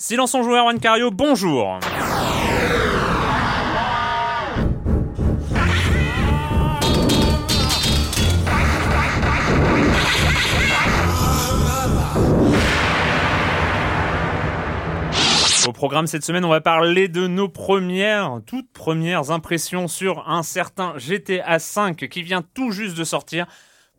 Silence en joueur, Juan Cario, bonjour. Au programme cette semaine, on va parler de nos premières, toutes premières impressions sur un certain GTA V qui vient tout juste de sortir.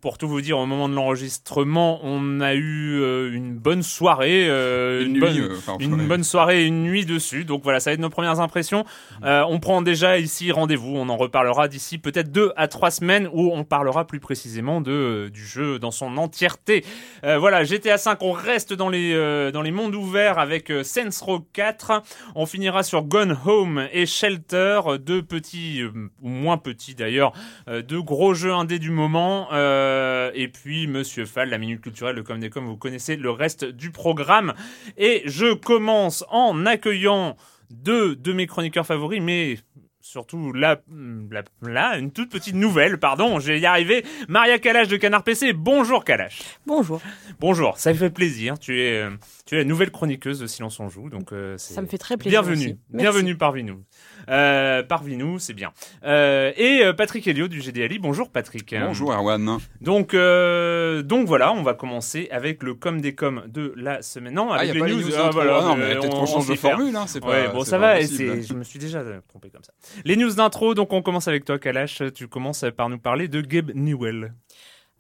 Pour tout vous dire, au moment de l'enregistrement, on a eu euh, une bonne soirée, euh, Une une, nuit, bonne, euh, enfin, une bonne soirée et une nuit dessus. Donc voilà, ça va être nos premières impressions. Euh, on prend déjà ici rendez-vous. On en reparlera d'ici peut-être deux à trois semaines où on parlera plus précisément de du jeu dans son entièreté. Voilà, GTA 5, on reste dans les dans les mondes ouverts avec Saints Row 4. On finira sur Gone Home et Shelter, deux petits ou moins petits d'ailleurs, deux gros jeux indés du moment. Euh, et puis Monsieur Fall, la minute culturelle, le com des com, vous connaissez le reste du programme. Et je commence en accueillant deux de mes chroniqueurs favoris, mais surtout là, là, là, une toute petite nouvelle, pardon, je vais y arriver. Maria Kalash de Canard PC. Bonjour Kalash. Bonjour. Bonjour, ça me fait plaisir. Tu es, euh, tu es la nouvelle chroniqueuse de Silence on joue, donc euh, Ça me fait très plaisir. bienvenue, bienvenue parmi nous. Euh, parmi nous, c'est bien. Euh, et euh, Patrick Helio du GDLI. Bonjour Patrick. Bonjour Erwan. Donc, euh, donc voilà, on va commencer avec le com des com de la semaine. Non, Ah, avec y a les pas news. les news ah, voilà, Ah non, mais peut-être on- qu'on on change de formule, hein, c'est pas. Ouais, bon, c'est ça pas va, et impossible. c'est- je me suis déjà trompé comme ça. Les news d'intro, donc on commence avec toi, Kalash. Tu commences par nous parler de Gabe Newell.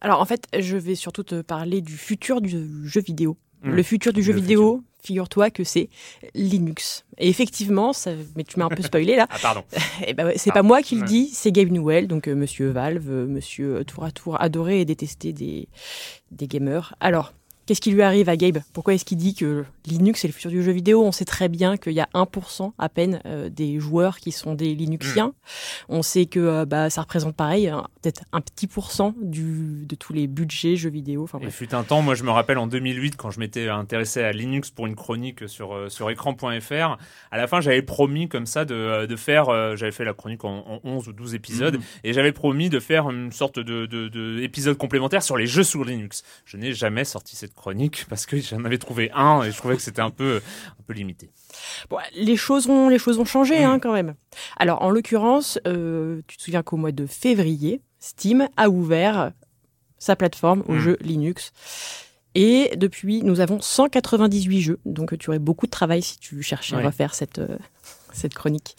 Alors en fait, je vais surtout te parler du futur du jeu vidéo. Hmm. Le futur du jeu Le vidéo, figure-toi que c'est Linux. Et effectivement, ça, mais tu m'as un peu spoilé là. Ah, pardon. Eh ben c'est Ah, pas moi qui le ouais. dis, c'est Gabe Newell, donc euh, Monsieur Valve, euh, Monsieur euh, tour à tour adoré et détesté des des gamers. Alors. Qu'est-ce qui lui arrive à Gabe? Pourquoi est-ce qu'il dit que Linux est le futur du jeu vidéo? On sait très bien qu'il y a 1% à peine euh, des joueurs qui sont des Linuxiens. Hmm. On sait que euh, bah, ça représente pareil, un- peut-être un petit pourcent du, de tous les budgets jeux vidéo. Enfin, Il fut un temps, moi je me rappelle en 2008 quand je m'étais intéressé à Linux pour une chronique sur euh, sur écran.fr. À la fin, j'avais promis comme ça de, de faire, euh, j'avais fait la chronique en, en 11 ou 12 épisodes Mhm. et j'avais promis de faire une sorte de, de, de épisode complémentaire sur les jeux sous Linux. Je n'ai jamais sorti cette chronique parce que j'en avais trouvé un et je trouvais que c'était un peu un peu limité. Bon, les choses ont, les choses ont changé Mm. hein, quand même. Alors, en l'occurrence, euh, tu te souviens qu'au mois de février, Steam a ouvert sa plateforme aux Mm. jeux Linux. Et depuis, nous avons 198 jeux. Donc, tu aurais beaucoup de travail si tu cherchais Ouais. à refaire cette, euh, cette chronique.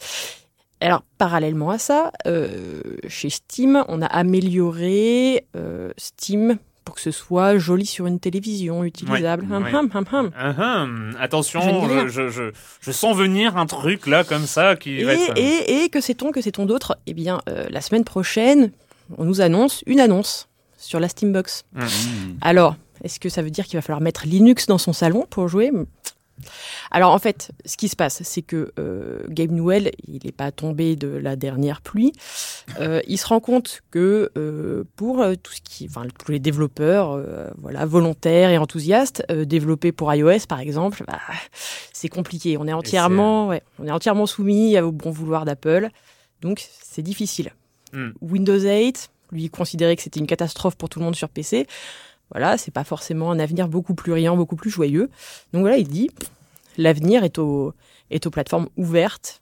Alors, parallèlement à ça, euh, chez Steam, on a amélioré euh, Steam pour que ce soit joli sur une télévision, utilisable. Ouais, Hum, ouais. hum, hum, hum. Ah, hum, attention, Je je, je, sens venir un truc là comme ça qui Et, va être. et, et que sait-on, que sait-on d'autre? Eh bien, euh, la semaine prochaine, on nous annonce une annonce sur la Steambox. Hum. Mmh. Alors, est-ce que ça veut dire qu'il va falloir mettre Linux dans son salon pour jouer? Alors en fait, ce qui se passe, c'est que euh, Gabe Newell, il n'est pas tombé de la dernière pluie. Euh, il se rend compte que euh, pour euh, tout ce qui, enfin tous les développeurs, voilà, volontaires et enthousiastes, développés pour iOS par exemple, bah, c'est compliqué. On est entièrement, ouais, on est entièrement soumis au bon vouloir d'Apple, donc c'est difficile. Hmm. Windows 8, lui considérait que c'était une catastrophe pour tout le monde sur PC. Voilà, c'est pas forcément un avenir beaucoup plus riant, beaucoup plus joyeux. Donc voilà, il dit l'avenir est, au, est aux plateformes ouvertes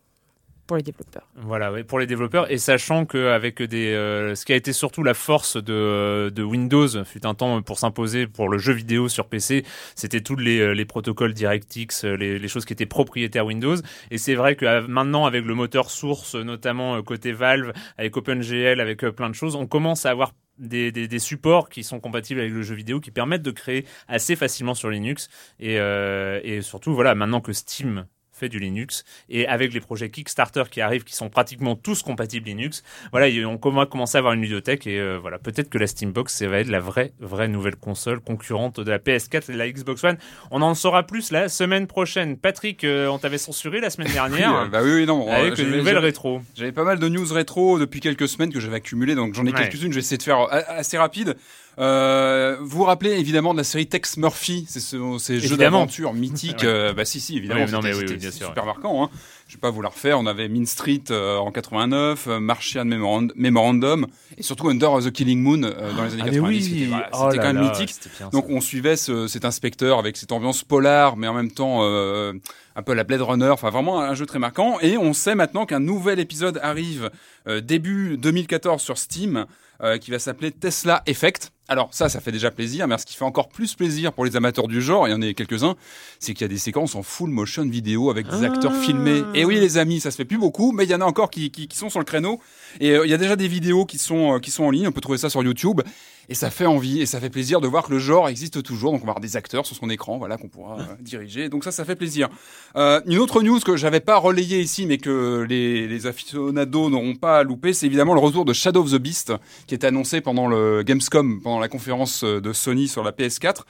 pour les développeurs. Voilà, oui, pour les développeurs, et sachant qu'avec des, euh, ce qui a été surtout la force de, de Windows, fut un temps pour s'imposer pour le jeu vidéo sur PC, c'était tous les, euh, les protocoles DirectX, euh, les, les choses qui étaient propriétaires Windows. Et c'est vrai que maintenant, avec le moteur source, notamment côté Valve, avec OpenGL, avec plein de choses, on commence à avoir des, supports qui sont compatibles avec le jeu vidéo, qui permettent de créer assez facilement sur Linux. Et, euh, et surtout, voilà, maintenant que Steam fait du Linux et avec les projets Kickstarter qui arrivent qui sont pratiquement tous compatibles Linux voilà on commence à avoir une bibliothèque et euh, voilà peut-être que la Steambox ça va être la vraie vraie nouvelle console concurrente de la PS4 et de la Xbox One on en saura plus la semaine prochaine Patrick euh, on t'avait censuré la semaine dernière euh, bah oui, non. avec une nouvelle rétro J'avais pas mal de news rétro depuis quelques semaines que j'avais accumulées, donc j'en ai Ouais. quelques-unes. Je vais essayer de faire assez rapide. Euh, vous vous rappelez évidemment de la série Tex Murphy, c'est ce, ces jeux d'aventure mythiques. Euh, bah si, si, évidemment. Oui, non, mais oui, oui, c'était- bien c'était sûr, super marquant. Hein. Je vais pas vous la refaire. On avait Mean Street euh, en 89, euh, Martian Memorand- Memorandum, et surtout Under the Killing Moon dans les années Ah, mais 90. oui. C'était voilà, Oh quand même mythique. bien. Donc on suivait ce- cet inspecteur avec cette ambiance polar, mais en même temps euh, un peu la Blade Runner. Enfin vraiment un jeu très marquant. Et on sait maintenant qu'un nouvel épisode arrive euh, début 2014 sur Steam, euh, qui va s'appeler Tesla Effect. Alors ça, ça fait déjà plaisir, mais ce qui fait encore plus plaisir pour les amateurs du genre, et il y en a quelques-uns, c'est qu'il y a des séquences en full motion vidéo avec des acteurs Ah. filmés. Et oui les amis, ça se fait plus beaucoup, mais il y en a encore qui, qui, qui sont sur le créneau. Et euh, il y a déjà des vidéos qui sont, qui sont en ligne, on peut trouver ça sur YouTube. Et ça fait envie et ça fait plaisir de voir que le genre existe toujours. Donc on va avoir des acteurs sur son écran, voilà, qu'on pourra euh, diriger. Donc ça, ça fait plaisir. Euh, une autre news que j'avais pas relayée ici, mais que les, les aficionados n'auront pas loupé, c'est évidemment le retour de Shadow of the Beast, qui était annoncé pendant le Gamescom, pendant la conférence euh, de Sony sur la PS4.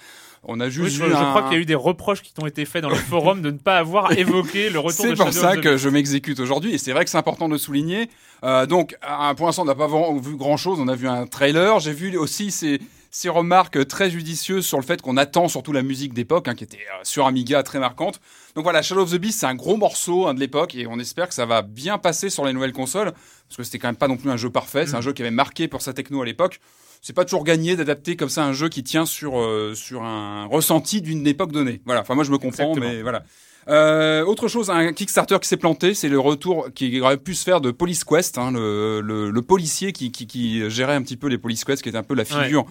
On a Oui, juste je, vu je un- crois qu'il y a eu des reproches qui t'ont été faits dans le forum de ne pas avoir évoqué le retour de C'est pour Shadow ça que je m'exécute aujourd'hui et c'est vrai que c'est important de souligner. Euh, donc, à- pour l'instant, on n'a pas vu grand chose. On a vu un trailer. J'ai vu aussi ces, ces remarques très judicieuses sur le fait qu'on attend surtout la musique d'époque, hein, qui était euh, sur Amiga très marquante. Donc voilà, Shadow of the Beast, c'est un gros morceau hein, de l'époque et on espère que ça va bien passer sur les nouvelles consoles parce que c'était quand même pas non plus un jeu parfait. C'est un jeu qui avait marqué pour sa techno à l'époque. C'est pas toujours gagné d'adapter comme ça un jeu qui tient sur euh, sur un ressenti d'une époque donnée. Voilà. Enfin moi je me comprends, Exactement. mais voilà. Euh, autre chose, un Kickstarter qui s'est planté, c'est le retour qui aurait pu se faire de Police Quest, hein, le, le, le policier qui, qui, qui gérait un petit peu les Police Quest, qui était un peu la figure,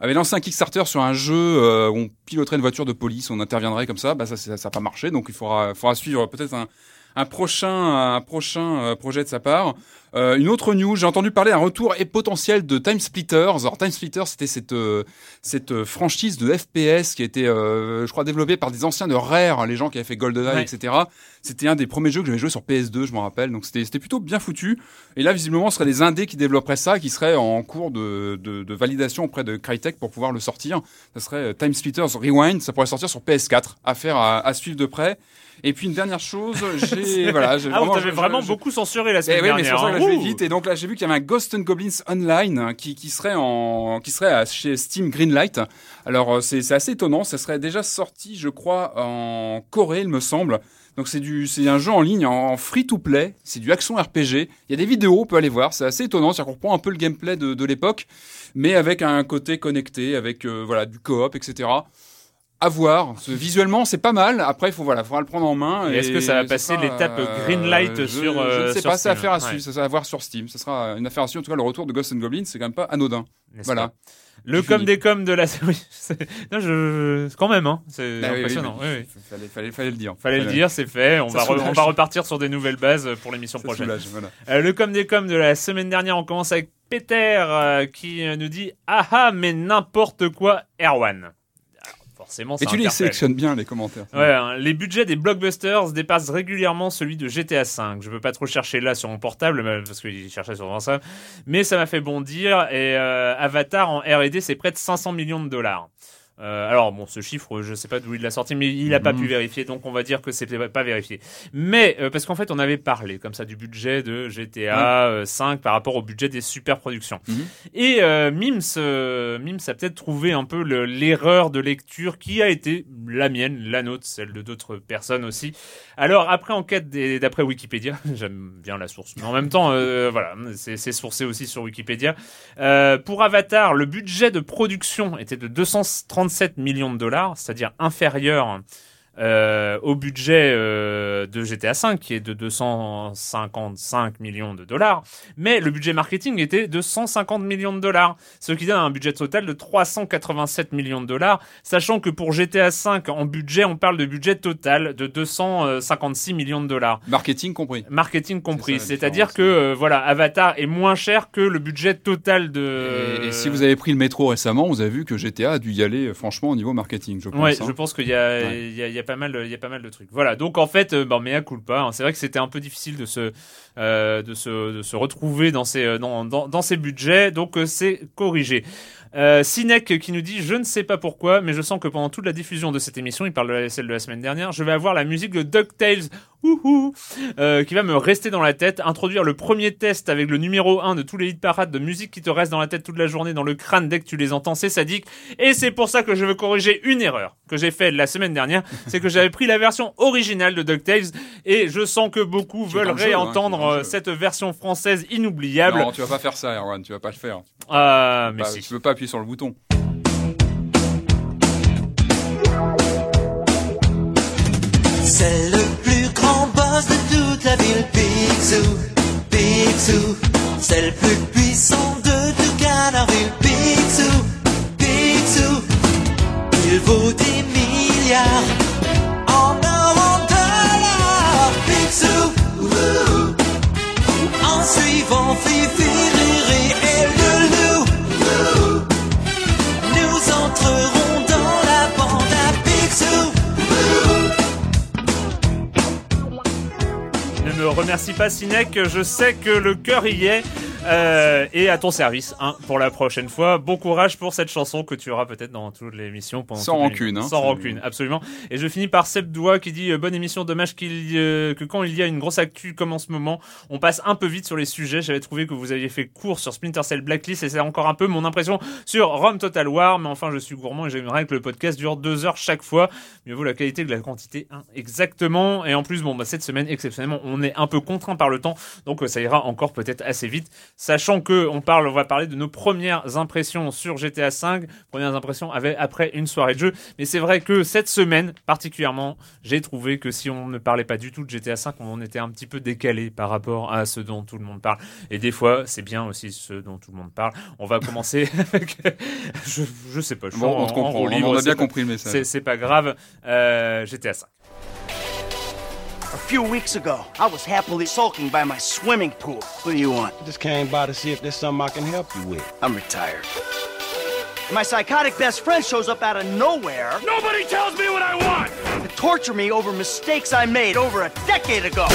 avait lancé un Kickstarter sur un jeu euh, où on piloterait une voiture de police, on interviendrait comme ça, bah ça ça n'a pas marché, donc il faudra, faudra suivre peut-être un, un prochain, un prochain euh, projet de sa part. Euh, une autre news, j'ai entendu parler d'un retour et potentiel de Time Splitters. Alors Time Splitters, c'était cette euh, cette euh, franchise de FPS qui était, euh, je crois, développée par des anciens de Rare, hein, les gens qui avaient fait GoldenEye, Ouais. etc. C'était un des premiers jeux que j'avais joué sur PS2, je m'en rappelle. Donc c'était c'était plutôt bien foutu. Et là, visiblement, ce serait des indés qui développeraient ça, qui seraient en cours de, de, de validation auprès de Crytek pour pouvoir le sortir. Ça serait Time Splitters Rewind. Ça pourrait sortir sur PS4. Affaire à, à suivre de près. Et puis une dernière chose, j'ai voilà, j'ai Ah, vraiment- beaucoup censuré la eh semaine oui, mais c'est dernière. Je vais vite. Et donc là, j'ai vu qu'il y avait un Ghost and Goblins Online hein, qui, serait en, qui serait chez Steam Greenlight. Alors euh, c'est c'est assez étonnant. Ça serait déjà sorti, je crois, en Corée, il me semble. Donc c'est du, c'est un jeu en ligne en free to play. C'est du action RPG. Il y a des vidéos, on peut aller voir. C'est assez étonnant. C'est-à-dire qu'on reprend un peu le gameplay de, de l'époque, mais avec un côté connecté, avec euh, voilà du coop, etc. À voir. Visuellement, c'est pas mal. Après, il faut voilà, faudra le prendre en main. Est-ce que ça va passer l'étape euh, Greenlight je- sur, Je euh, ne sais sur pas, c'est affaire à Ouais. suivre. Ça sera à voir sur Steam. Ce sera une affaire à suivre. En tout cas, le retour de Ghost and Goblins, c'est quand même pas anodin. Voilà. pas Le com fini. des coms de la. C'est- non, je... quand même, hein. C'est Bah impressionnant. oui. oui, oui. Fallait, fallait, fallait le dire. Fallait le dire, c'est fait. On Ça va, re- on va repartir sur des nouvelles bases pour l'émission Ça prochaine. soulage, voilà. Euh, le com des coms de la semaine dernière, on commence avec Peter euh, qui euh, nous dit Ah ah, mais n'importe quoi, Erwan. Ça Et tu les sélectionnes bien, les commentaires. Ouais, hein, les budgets des blockbusters dépassent régulièrement celui de GTA V. Je veux pas trop chercher là sur mon portable parce qu'il cherchait sur ça, mais ça m'a fait bondir. Et euh, Avatar en R&D, c'est près de 500 millions de dollars. Euh, alors bon, ce chiffre, je sais pas d'où il l'a sorti, mais il n'a pas Mhm. pu vérifier, donc on va dire que c'est pas vérifié. Mais euh, parce qu'en fait, on avait parlé comme ça du budget de GTA euh, 5 par rapport au budget des super productions. Mhm. Et euh, Mims, euh, Mims a peut-être trouvé un peu le- l'erreur de lecture qui a été la mienne, la nôtre, celle de d'autres personnes aussi. Alors après enquête d'après Wikipédia, j'aime bien la source, mais en même temps, euh, voilà, c'est sourcé aussi sur Wikipédia. Euh, pour Avatar, le budget de production était de 237 millions de dollars, c'est-à-dire inférieur euh, au budget euh, de GTA V qui est de 255 millions de dollars, mais le budget marketing était de 150 millions de dollars, ce qui donne un budget total de 387 millions de dollars, sachant que pour GTA V en budget, on parle de budget total de 256 millions de dollars. Marketing compris. Marketing compris, c'est-à-dire que euh, voilà, Avatar est moins cher que le budget total de. Et, et si vous avez pris le métro récemment, vous avez vu que GTA a dû y aller franchement au niveau marketing, je pense. Ouais, hein. je pense qu'il y a, Ouais. il y, a, il y a pas mal, il y a pas mal de trucs. Voilà. Donc en fait, euh, bon, mea culpa. hein. C'est vrai que c'était un peu difficile de se, euh, de se, de se retrouver dans ces, euh, dans, dans, dans ces budgets. Donc c'est corrigé. Sinek qui nous dit je ne sais pas pourquoi mais je sens que pendant toute la diffusion de cette émission il parle de celle de la semaine dernière je vais avoir la musique de DuckTales euh, qui va me rester dans la tête introduire le premier test avec le numéro 1 de tous les hit parades de musique qui te reste dans la tête toute la journée dans le crâne dès que tu les entends c'est sadique et c'est pour ça que je veux corriger une erreur que j'ai faite la semaine dernière c'est que j'avais pris la version originale de DuckTales et je sens que beaucoup veulent hein, réentendre euh, cette version française inoubliable Non, tu vas pas faire ça, Erwan, tu vas pas le faire. Ah, mais Bah, si. Tu peux pas appuyer sur le bouton. C'est le de toute la ville, Picsou, Picsou. C'est le plus puissant de tout Canardville, Picsou, Picsou. Il vaut des milliards en or, en dollars, Picsou. En suivant Fifi, Riri et Ne me remercie pas, Sinek. Je sais que le cœur y est. Euh, et à ton service hein, pour la prochaine fois. Bon courage pour cette chanson que tu auras peut-être dans toutes les émissions. Pendant Sans rancune, hein. Sans rancune, absolument. Et je finis par Seb Doigt qui dit euh, Bonne émission, dommage qu'il euh, que quand il y a une grosse actu comme en ce moment, on passe un peu vite sur les sujets. J'avais trouvé que vous aviez fait court sur Splinter Cell Blacklist et c'est encore un peu mon impression sur Rome Total War. Mais enfin, je suis gourmand et j'aimerais que le podcast dure deux heures chaque fois. Mieux vaut la qualité que la quantité, hein, exactement. Et en plus, bon, bah, cette semaine, exceptionnellement, on est un peu contraint par le temps, donc euh, ça ira encore peut-être assez vite. Sachant que on parle, on va parler de nos premières impressions sur GTA V, premières impressions avec, après une soirée de jeu. Mais c'est vrai que cette semaine, particulièrement, j'ai trouvé que si on ne parlait pas du tout de GTA V, on était un petit peu décalé par rapport à ce dont tout le monde parle. Et des fois, c'est bien aussi ce dont tout le monde parle. On va commencer avec, je, je sais pas, je Bon, on en comprend, on, a bien pas- compris le message. c'est pas grave. Euh, GTA V. A few weeks ago, I was happily sulking by my swimming pool. What do you want? Just came by to see if there's something I can help you with. I'm retired. My psychotic best friend shows up out of nowhere Nobody tells me what I want! to torture me over mistakes I made over a decade ago.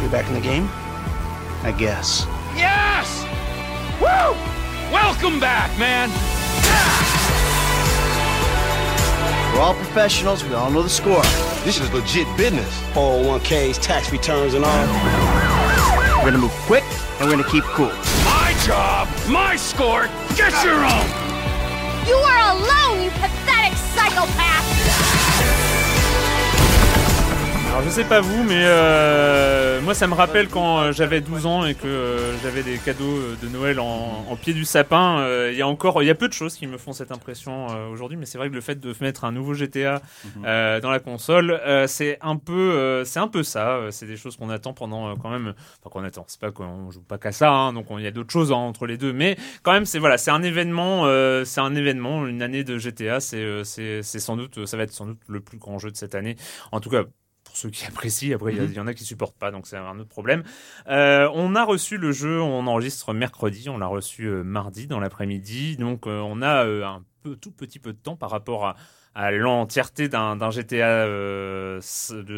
You're back in the game? I guess. Yes! Woo! Welcome back, man! We're all professionals, we all know the score. This is legit business. 401ks, tax returns, and all. We're gonna move quick and we're gonna keep cool. My job, my score, get your own! You are alone, you pathetic psychopath! Alors je sais pas vous, mais euh, moi ça me rappelle quand euh, j'avais 12 ans et que euh, j'avais des cadeaux euh, de Noël en, en pied du sapin. euh, Il y a encore, il y a peu de choses qui me font cette impression aujourd'hui, mais c'est vrai que le fait de mettre un nouveau GTA euh, dans la console, c'est un peu, c'est un peu ça. C'est des choses qu'on attend pendant quand même, enfin qu'on attend. C'est pas qu'on joue pas qu'à ça, hein, donc on- il y a d'autres choses hein, entre les deux, mais quand même c'est voilà, c'est un événement, c'est un événement, une année de GTA, c'est c'est c'est sans doute, ça va être sans doute le plus grand jeu de cette année. En tout cas, pour ceux qui apprécient. Après, il y a- il y, en a qui supportent pas, donc c'est un autre problème. Euh, on a reçu le jeu, on enregistre mercredi, on l'a reçu euh, mardi dans l'après-midi, donc euh, on a un peu, tout petit peu de temps par rapport à à l'entièreté d'un GTA de,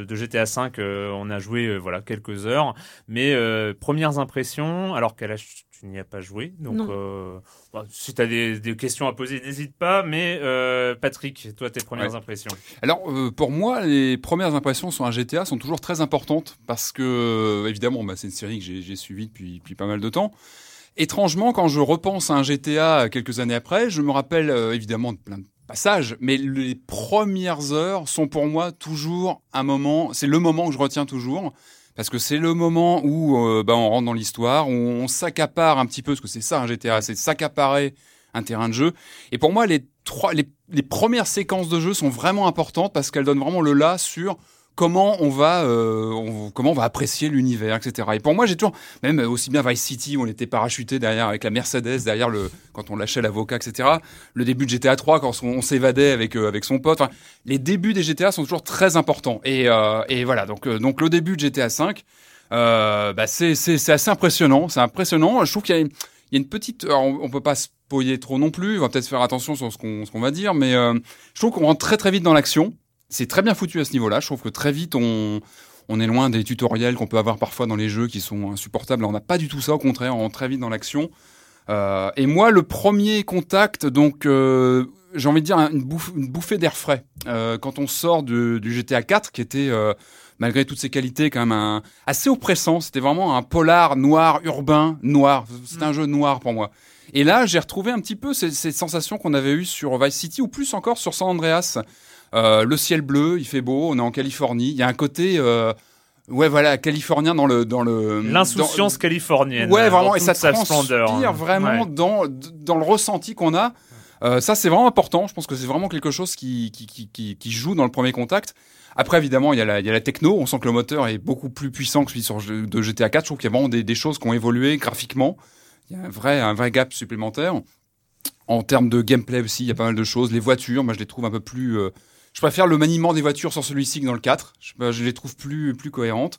de, GTA 5, on a joué voilà quelques heures, mais premières impressions, alors qu'elle a tu n'y as pas joué. Donc, euh, bah, si tu as des, questions à poser, n'hésite pas. Mais euh, Patrick, toi, tes premières impressions Alors, euh, pour moi, les premières impressions sur un GTA sont toujours très importantes parce que, évidemment, bah, c'est une série que j'ai suivie depuis, depuis pas mal de temps. Étrangement, quand je repense à un GTA quelques années après, je me rappelle évidemment de plein de passages, mais les premières heures sont pour moi toujours un moment, c'est le moment que je retiens toujours parce que c'est le moment où euh, bah, on rentre dans l'histoire, où on s'accapare un petit peu, parce que c'est ça un GTA, c'est s'accaparer un terrain de jeu. Et pour moi, les trois, les, les premières séquences de jeu sont vraiment importantes parce qu'elles donnent vraiment le là sur comment on va, euh, comment on va apprécier l'univers, etc. Et pour moi, j'ai toujours, même aussi bien Vice City, où on était parachuté derrière avec la Mercedes, derrière le, quand on lâchait l'avocat, etc. Le début de GTA 3, quand on, s'évadait avec euh, avec son pote. Les débuts des GTA sont toujours très importants. Et, euh, et voilà, donc euh, donc le début de GTA 5, euh, bah c'est c'est assez impressionnant. C'est impressionnant. Je trouve qu'il y a une, il y a une petite, on, on peut pas spoiler trop non plus. On va peut-être faire attention sur ce qu'on ce qu'on va dire, mais je trouve qu'on rentre très très vite dans l'action c'est très bien foutu à ce niveau-là. Je trouve que très vite, on, on est loin des tutoriels qu'on peut avoir parfois dans les jeux qui sont insupportables. On n'a pas du tout ça, au contraire, on rentre très vite dans l'action. Euh, et moi, le premier contact, donc, euh, j'ai envie de dire une, une bouffée d'air frais. Euh, quand on sort du, du, GTA 4, qui était, malgré toutes ses qualités, quand même un, assez oppressant. C'était vraiment un polar noir, urbain, noir. C'était un mm. jeu noir pour moi. Et là, j'ai retrouvé un petit peu ces sensations qu'on avait eues sur Vice City, ou plus encore sur San Andreas. Euh, le ciel bleu, il fait beau, on est en Californie. Il y a un côté, euh, ouais, voilà, californien dans le dans le l'insouciance californienne. Ouais, vraiment, et ça transpire hein. vraiment dans dans le ressenti qu'on a. Euh, ça, c'est vraiment important. Je pense que c'est vraiment quelque chose qui, qui, qui, qui, joue dans le premier contact. Après, évidemment, il y, a la, il y a la techno. On sent que le moteur est beaucoup plus puissant que celui sur, de GTA 4. Je trouve qu'il y a vraiment des, des, choses qui ont évolué graphiquement. Il y a un vrai, un vrai gap supplémentaire. En termes de gameplay aussi, il y a pas mal de choses. Les voitures, moi, je les trouve un peu plus je préfère le maniement des voitures sur celui-ci que dans le 4. Je, je les trouve plus, plus cohérentes.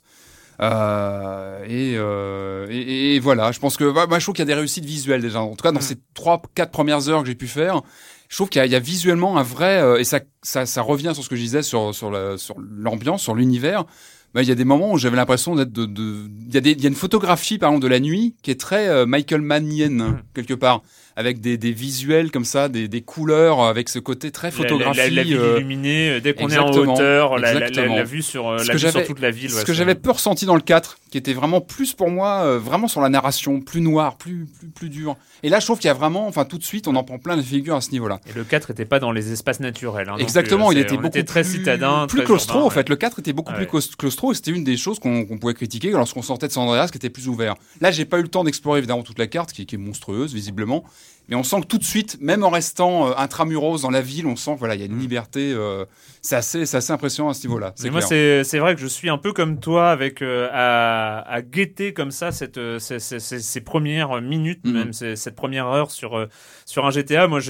Euh, et, euh, et, et, voilà, je pense que bah, je trouve qu'il y a des réussites visuelles déjà. En tout cas, dans mm. ces trois, quatre premières heures que j'ai pu faire, je trouve qu'il y, y, a visuellement un vrai euh, et ça, ça, ça revient sur ce que je disais sur sur l'ambiance, sur l'univers. Bah, il y a des moments où j'avais l'impression d'être de, de, il y a des, il y a une photographie par exemple de la nuit qui est très Michael Mannian mm. quelque part avec des, des visuels comme ça, des, des couleurs, avec ce côté très photographique. La, la, ville euh, illuminée, euh, dès qu'on est en hauteur, la, la, vue sur, euh, la vue sur toute la ville. Ce que j'avais peu ressenti dans le 4, qui était vraiment plus pour moi, vraiment sur la narration, plus noir, plus, plus, plus dur. Et là, je trouve qu'il y a vraiment, enfin, tout de suite, on en prend plein les figures à ce niveau-là. Et le 4 était pas dans les espaces naturels. Hein, Exactement, il était beaucoup était très plus, citadin, plus claustro. en fait, le 4 était beaucoup plus claustro. C'était une des choses qu'on pouvait critiquer lorsqu'on sortait de San Andreas, qui était plus ouvert. Là, j'ai pas eu le temps d'explorer évidemment toute la carte, qui, qui est monstrueuse visiblement. Mais on sent que tout de suite, même en restant euh, intramuros dans la ville, on sent voilà, il y a une mm. liberté. Euh, c'est assez, impressionnant à ce niveau-là. Moi, c'est, vrai que je suis un peu comme toi, avec euh, à, à guetter comme ça cette, ces, ces, ces, premières minutes, mm. même cette première heure sur sur un GTA. Moi,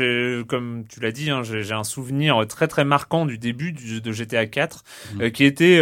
comme tu l'as dit, hein, j'ai, un souvenir très très marquant du début du, de GTA 4, mm. qui était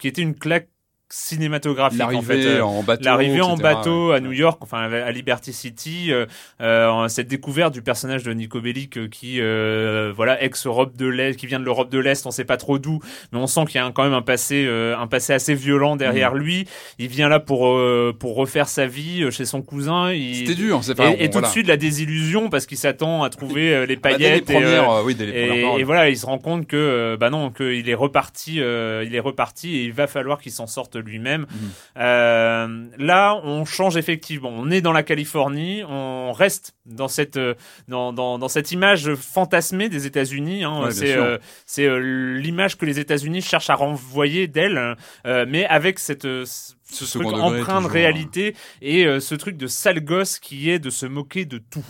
qui était une claque cinématographique l'arrivée en, en bateau l'arrivée en bateau à New York enfin à Liberty City euh, euh, cette découverte du personnage de Nico Bellic euh, qui euh, voilà ex Europe de l'Est qui vient de l'Europe de l'Est on sait pas trop d'où mais on sent qu'il y a quand même un passé euh, un passé assez violent derrière mm. lui. Il vient là pour pour refaire sa vie chez son cousin. C'était dur c'est pas et, et tout de suite la désillusion parce qu'il s'attend à trouver les paillettes bah, dès les premières, oui, dès les premières et, et, voilà il se rend compte que bah non qu'il est reparti il est reparti et il va falloir qu'il s'en sorte lui-même. Mhm. Euh, là, on change effectivement. On est dans la Californie, on reste dans cette euh, dans, dans, dans cette image fantasmée des États-Unis. Hein. c'est euh, c'est euh, l'image que les États-Unis cherchent à renvoyer d'elle, mais avec cette ce, truc empreint de hein. réalité et ce truc de sale gosse qui est de se moquer de tout.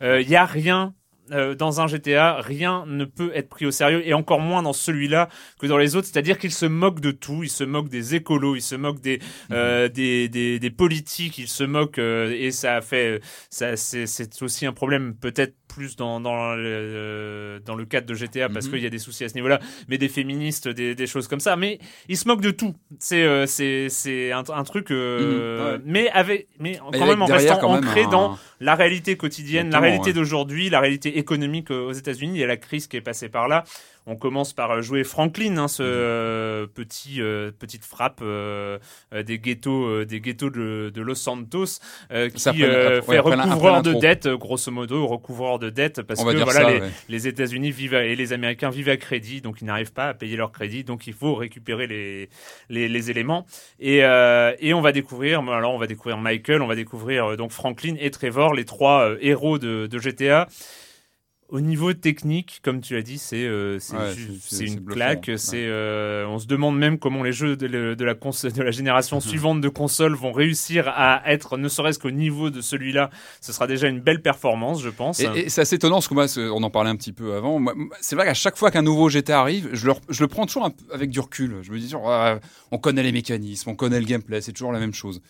Il ouais, y a rien euh, dans un GTA, rien ne peut être pris au sérieux, et encore moins dans celui-là que dans les autres. C'est-à-dire qu'il se moque de tout, il se moque des écolos, il se moque des euh, mhm. des, des, des, politiques, il se moque euh, et ça a fait ça c'est aussi un problème peut-être plus dans dans le, dans le cadre de GTA parce Mhm. qu'il y a des soucis à ce niveau-là, mais des féministes, des, des choses comme ça. Mais il se moque de tout. C'est euh, c'est un, un truc, euh, Mhm, mais avec mais quand même en restant quand ancré un- dans la réalité quotidienne, la réalité ouais. d'aujourd'hui, la réalité économique euh, aux États-Unis. Il y a la crise qui est passée par là. On commence par euh, jouer Franklin, hein, ce Mhm. euh, petit euh, petite frappe euh, euh, des ghettos euh, des ghettos de, de Los Santos euh, qui Ça, euh, fait recouvreur de dettes, euh, grosso modo, recouvreur de dettes, parce On va que voilà ça, les, ouais. les États-Unis vivent à- et les Américains vivent à crédit, donc ils n'arrivent pas à payer leur crédit, donc il faut récupérer les les, les éléments et euh, et on va découvrir alors on va découvrir Michael, on va découvrir euh, donc Franklin et Trevor, les trois euh, héros de, de GTA. Au niveau technique, comme tu as dit, c'est euh, Ouais, une claque. C'est euh, on se demande même comment les jeux de, la cons- de la génération suivante de consoles vont réussir à être, ne serait-ce qu'au niveau de celui-là. Ce sera déjà une belle performance, je pense. Et, et c'est assez étonnant parce que moi, on en parlait un petit peu avant. C'est vrai qu'à chaque fois qu'un nouveau GTA arrive, je le, je le prends toujours un avec du recul. Je me dis, toujours, Ouais, on connaît les mécanismes, on connaît le gameplay, c'est toujours la même chose.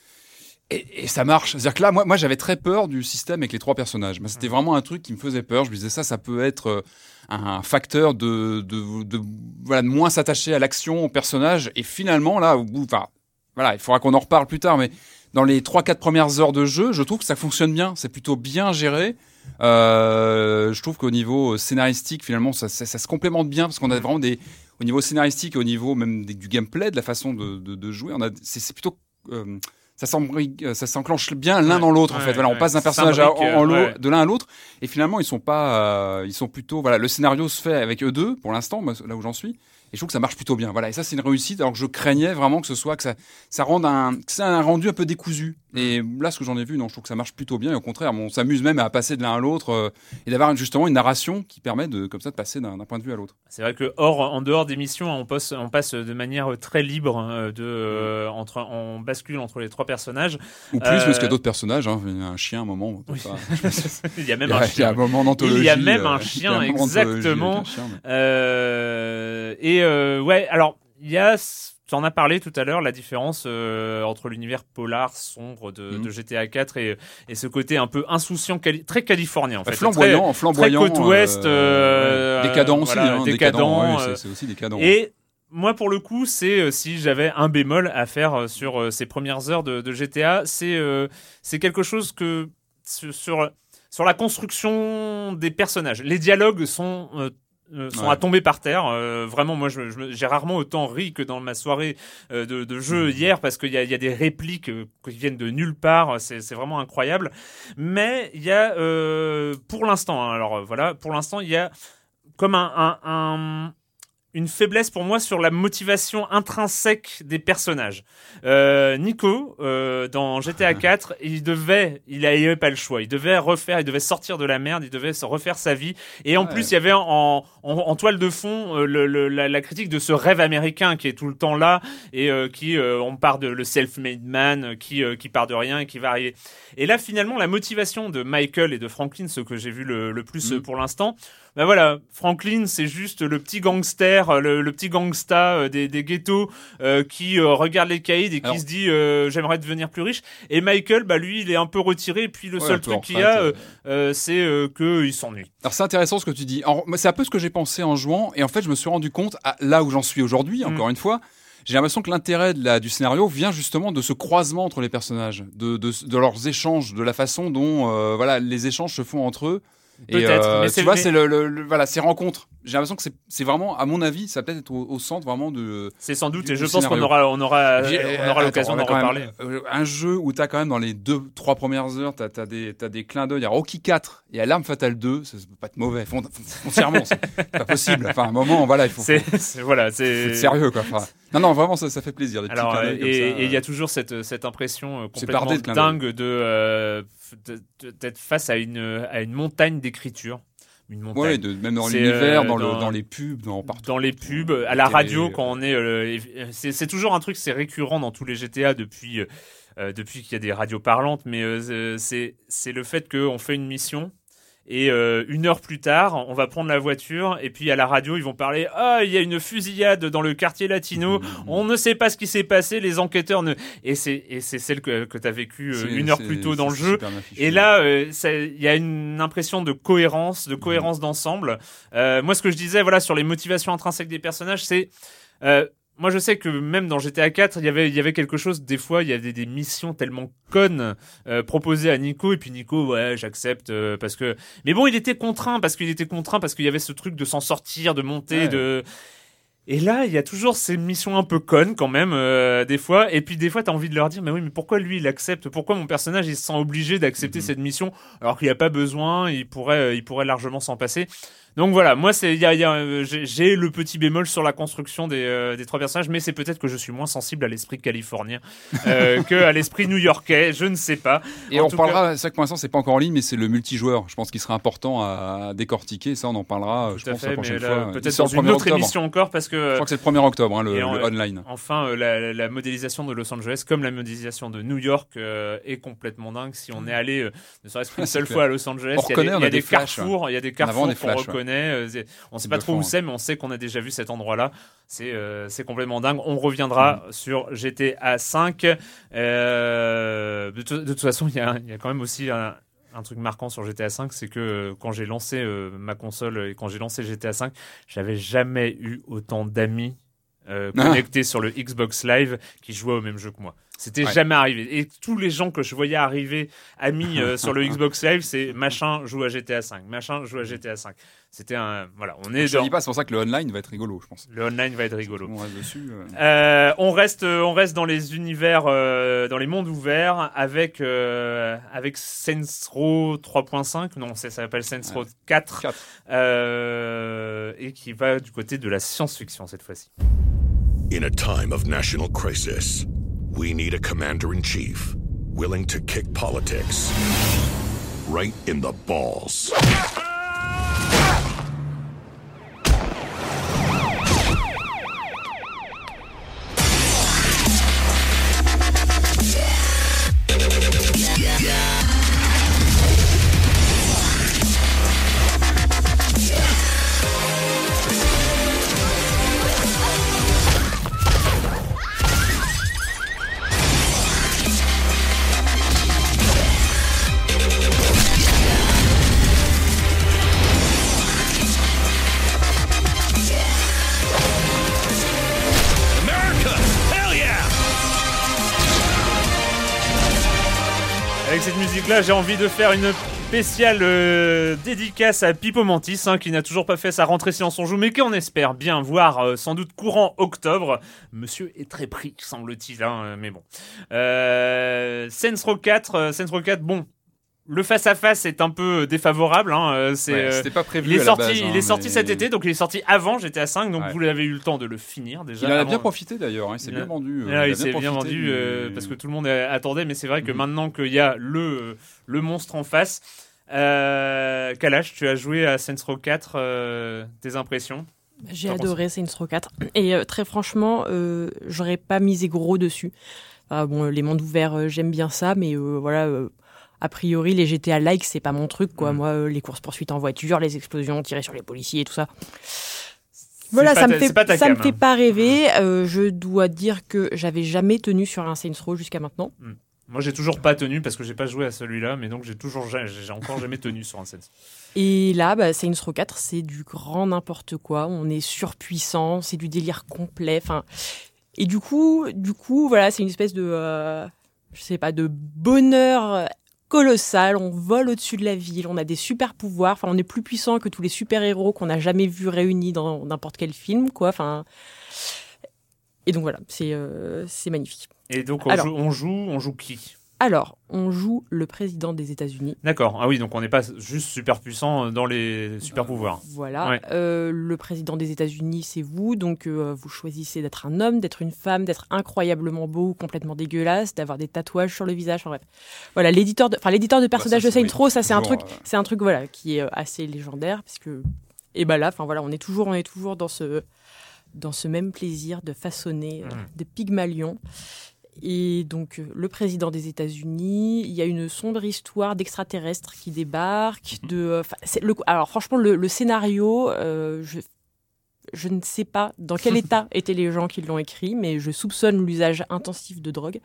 Et, et ça marche. C'est-à-dire que là, moi, moi j'avais très peur du système avec les trois personnages. C'était vraiment un truc qui me faisait peur. Je me disais, ça, ça peut être euh, un facteur de, de, de, voilà, de moins s'attacher à l'action, au personnage. Et finalement, là, au bout, enfin, voilà, il faudra qu'on en reparle plus tard, mais dans les 3-4 premières heures de jeu, je trouve que ça fonctionne bien. C'est plutôt bien géré. Euh, je trouve qu'au niveau scénaristique, finalement, ça, ça, ça se complémente bien parce qu'on a vraiment des, au niveau scénaristique et au niveau même des- du gameplay, de la façon de, de, de jouer, on a, c'est, c'est plutôt, euh, ça s'embrigue- ça s'enclenche bien l'un Ouais, dans l'autre en fait. Voilà, on passe d'un personnage à- en, en euh, de l'un à l'autre et finalement ils sont pas, euh, ils sont plutôt, voilà, le scénario se fait avec eux deux pour l'instant, là où j'en suis. Je trouve que ça marche plutôt bien. Voilà. Et ça, c'est une réussite. Alors que je craignais vraiment que ce soit que ça, ça rende un, que c'est un rendu un peu décousu. Et là, ce que j'en ai vu, non, je trouve que ça marche plutôt bien. Et au contraire, on s'amuse même à passer de l'un à l'autre euh, et d'avoir justement une narration qui permet de, comme ça, de passer d'un, point de vue à l'autre. C'est vrai que hors, en dehors des missions, on passe, on passe de manière très libre euh, de, euh, entre, on bascule entre les trois personnages. Ou plus, Euh, parce qu'il y a d'autres personnages. Hein. Il y a un chien, à un moment. Oui. pas- il y a même un il y a un chien. moment d'anthologie. Il y a même euh, un chien, exactement. un chien, mais- Euh, et euh, ouais, alors il y a, tu en as parlé tout à l'heure, la différence euh, entre l'univers polar sombre de, Mhm. de GTA 4 et, et ce côté un peu insouciant, cali- très californien en fait, flamboyant, très, flamboyant. très côte ouest, euh, euh, ouais. décadent aussi. voilà, hein, décadent, ouais, euh, c'est, aussi décadent. Et moi, pour le coup, c'est euh, si j'avais un bémol à faire euh, sur euh, ces premières heures de, de GTA, c'est euh, c'est quelque chose que sur la construction des personnages. Les dialogues sont euh, sont Ouais. à tomber par terre. Euh, vraiment, moi, je, je me- j'ai rarement autant ri que dans ma soirée euh, de, de jeu hier parce qu'il y a, il y a des répliques euh, qui viennent de nulle part. C'est c'est vraiment incroyable. Mais il y a, euh, pour l'instant, hein, alors voilà, pour l'instant, il y a comme un, un- un- une faiblesse pour moi sur la motivation intrinsèque des personnages. Euh, Nico, euh, dans GTA 4, il devait, il n'avait pas le choix, il devait refaire, il devait sortir de la merde, il devait se refaire sa vie. Et en Ouais. plus, il y avait en, en, en toile de fond euh, le, le- la, la critique de ce rêve américain qui est tout le temps là et euh, qui, euh, on part de le self-made man, euh, qui, euh, qui part de rien et qui va arriver. Et là, finalement, la motivation de Michael et de Franklin, ce que j'ai vu le, le plus Mm. pour l'instant, ben voilà, Franklin, c'est juste le petit gangster, le, le petit gangsta euh, des, des ghettos euh, qui euh, regarde les caïds et qui Alors- se dit euh, j'aimerais devenir plus riche. Et Michael, bah lui, il est un peu retiré. Et puis le Ouais, seul truc qu'il a, c'est euh, qu'il s'ennuie. Alors c'est intéressant ce que tu dis. C'est un peu ce que j'ai pensé en jouant et en fait je me suis rendu compte à, là où j'en suis aujourd'hui, Mm. encore une fois, j'ai l'impression que l'intérêt du scénario vient justement de ce croisement entre les personnages, de, de, de leurs échanges, de la façon dont euh, voilà les échanges se font entre eux. Et Peut-être, euh, mais tu vois, c'est le, le- le- voilà ces rencontres. J'ai l'impression que c'est- c'est vraiment, à mon avis, ça peut-être être au, au centre vraiment de. C'est sans doute. Du- Et je pense qu'on aura, on aura, on aura l'occasion on a d'en même, reparler. euh, un jeu où tu as quand même dans les deux, trois premières heures, tu as, des, t'as des clins d'œil à Rocky 4 et à L'Arme Fatale 2. Ça, ça peut pas être mauvais, foncièrement. c'est pas possible. Enfin, à un moment, voilà, il faut, faut, C'est, c'est- voilà, c'est être sérieux. Quoi. Enfin, non, non, vraiment, ça, ça fait plaisir. Alors, euh, et il y a euh. toujours cette, cette impression euh, complètement de dingue de, euh, d'être face à une, à une montagne d'écriture. Une montagne. Ouais, de, même dans l'univers, euh, dans, le, dans- les pubs, dans partout. dans les pubs, à la radio euh. quand on est, euh, c'est, toujours un truc, c'est récurrent dans tous les GTA depuis, euh, euh, depuis qu'il y a des radios parlantes, mais euh, c'est le fait qu'on fait une mission Et euh, une heure plus tard, on va prendre la voiture et puis à la radio, ils vont parler Ah, il y a une fusillade dans le quartier latino. On ne sait pas ce qui s'est passé. Les enquêteurs ne. Et c'est et c'est celle que, que tu as vécue euh, une heure plus tôt dans le jeu. Et là, euh, il y a une impression de cohérence, de cohérence d'ensemble. Euh, moi, ce que je disais, voilà, sur les motivations intrinsèques des personnages, c'est euh, moi, je sais que même dans GTA 4, il y avait, il y avait quelque chose. Des fois, il y avait des missions tellement connes euh, proposées à Nico, et puis Nico, ouais, j'accepte euh, parce que. Mais bon, il était contraint parce qu'il était contraint parce qu'il y avait ce truc de s'en sortir, de monter, Ouais. de. Et là, il y a toujours ces missions un peu connes quand même, euh, des fois. Et puis des fois, t'as envie de leur dire, mais oui, mais pourquoi lui, il accepte? Pourquoi mon personnage, il se sent obligé d'accepter cette mission alors qu'il n'y a pas besoin Il pourrait, euh, il pourrait largement s'en passer? Donc voilà, moi, c'est, euh, j'ai le petit bémol sur la construction des, euh, des trois personnages, mais c'est peut-être que je suis moins sensible à l'esprit californien euh, que à l'esprit new-yorkais. Je ne sais pas. Et En on parlera, c'est ça que pour l'instant c'est pas encore en ligne, mais c'est le multijoueur. Je pense qu'il serait important à décortiquer. Ça, on en parlera, je Tout à pense, la fait, prochaine mais là, fois. Peut-être dans une 1er autre octobre. émission encore, parce que Je crois que c'est le 1er octobre, hein, le, Et en- le online. Enfin, euh, la, la modélisation de Los Angeles, comme la modélisation de New York, est complètement dingue. Si on est allé, euh, ne serait-ce qu'une seule clair. fois à Los Angeles, il y a des, reconnaît, on il y a a des des flashs, carrefours, il y a des carrefours qu'on reconnaît. Euh, on sait pas trop où c'est, mais on sait qu'on a déjà vu cet endroit-là. C'est euh, c'est complètement dingue. On reviendra Mm. sur GTA 5. Euh, de, tout- de toute façon, il y a, y a quand même aussi un, un truc marquant sur GTA 5, c'est que euh, quand j'ai lancé ma console et quand j'ai lancé GTA 5, j'avais jamais eu autant d'amis euh, Ah. connectés sur le Xbox Live qui jouaient au même jeu que moi. C'était Ouais. jamais arrivé. Et tous les gens que je voyais arriver amis euh, sur le Xbox Live, c'est machin joue à GTA 5, machin joue à GTA 5. C'était un voilà, on est Je dans dis pas, c'est pour ça que le online va être rigolo, je pense. le online va être rigolo. On reste dessus. euh. Euh, on reste, on reste dans les univers, euh, dans les mondes ouverts avec euh, avec Saints Row 3.5. Non, ça s'appelle Saints Row 4, Quatre. euh, et qui va du côté de la science-fiction cette fois-ci. In a time of national crisis, we need a commander in chief willing to kick politics right in the balls. J'ai envie de faire une spéciale euh, dédicace à Pipo Mantis, hein, qui n'a toujours pas fait sa rentrée si en joue, mais qu'on espère bien voir euh, sans doute courant octobre. Monsieur est très pris, semble-t-il, hein, euh, mais bon. Euh, Saints Row 4, euh, Saints Row 4, bon. Le face-à-face est un peu défavorable. Hein, euh, c'est, Ouais, euh, C'était pas prévu. il est à la sorti, base, il hein, est sorti mais- cet été, donc il est sorti avant GTA 5, donc Ouais. vous avez eu le temps de le finir déjà. Il en a bien profité d'ailleurs, hein, il s'est bien vendu. euh, ah, il il a s'est bien vendu du- euh, parce que tout le monde attendait, mais c'est vrai que Mhm. maintenant qu'il y a le, le monstre en face, euh, Kalash, tu as joué à Saints Row 4, euh, tes impressions? J'ai adoré Saints Row 4. Et euh, très franchement, euh, j'aurais pas misé gros dessus. Ah, bon, les mondes ouverts, euh, j'aime bien ça, mais euh, voilà, euh, a priori, les GTA like, c'est pas mon truc, quoi. Mm. Moi, euh, les courses poursuites en voiture, les explosions, tirer sur les policiers et tout ça. Voilà, ça me fait, ça me fait hein. pas rêver. Euh, je dois dire que j'avais jamais tenu sur un Saints Row jusqu'à maintenant. Moi, j'ai toujours pas tenu parce que j'ai pas joué à celui-là, mais donc j'ai toujours, ja- j'ai encore jamais tenu sur un Saints. Et là, bah, Saints Row 4, c'est du grand n'importe quoi. On est surpuissant, c'est du délire complet. Enfin, et du coup, du coup, voilà, c'est une espèce de, euh, je sais pas, de bonheur colossal. On vole au-dessus de la ville, on a des super pouvoirs. Enfin, on est plus puissant que tous les super héros qu'on a jamais vus réunis dans n'importe quel film, quoi. Enfin, et donc voilà, c'est euh, magnifique. Et donc on, Alors. joue, on joue, on joue qui? Alors, on joue le président des États-Unis. D'accord. Ah oui, donc on n'est pas juste super puissant dans les super pouvoirs. Voilà. Ouais. Euh, le président des États-Unis, c'est vous. Donc, euh, vous choisissez d'être un homme, d'être une femme, d'être incroyablement beau ou complètement dégueulasse, d'avoir des tatouages sur le visage. Enfin, bref. Voilà, l'éditeur de, enfin, l'éditeur de personnages ça, de Saints Row, ça, c'est un truc, euh, c'est un truc, voilà, qui est euh, assez légendaire, parce que, et ben là, enfin, voilà, on est toujours, on est toujours dans ce, dans ce même plaisir de façonner euh, Mm. des Pygmalions. Et donc le président des États-Unis. Il y a une sombre histoire d'extraterrestres qui débarquent. De, euh, le, alors franchement, le, le scénario, euh, je, je ne sais pas dans quel état étaient les gens qui l'ont écrit, mais je soupçonne l'usage intensif de drogue.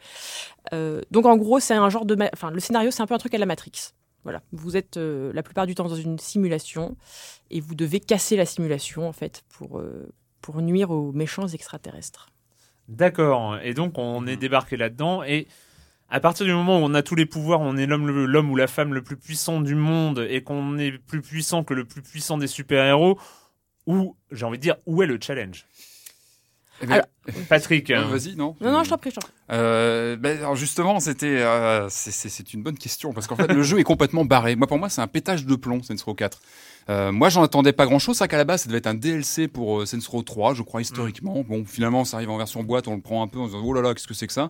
Euh, donc en gros, c'est un genre de, enfin le scénario, c'est un peu un truc à la Matrix. Voilà, vous êtes euh, la plupart du temps dans une simulation et vous devez casser la simulation en fait pour pour nuire aux méchants extraterrestres. D'accord. Et donc, on est débarqué là-dedans. Et à partir du moment où on a tous les pouvoirs, on est l'homme, ou la femme le plus puissant du monde et qu'on est plus puissant que le plus puissant des super-héros, où, j'ai envie de dire, où est le challenge? Eh Alors- Patrick. euh, hein. Vas-y, non Non non, je t'en prie, je t'en prie. Euh, ben, alors justement, c'était, euh, c'est- c'est c'est une bonne question parce qu'en fait, le jeu est complètement barré. Moi, pour moi, c'est un pétage de plomb, Saints Row 4. Euh, moi, j'en attendais pas grand-chose. Vrai qu'à la base, ça devait être un DLC pour euh, Saints Row 3, je crois historiquement. Bon, finalement, ça arrive en version boîte, on le prend un peu en se disant oh là là, qu'est-ce que c'est que ça?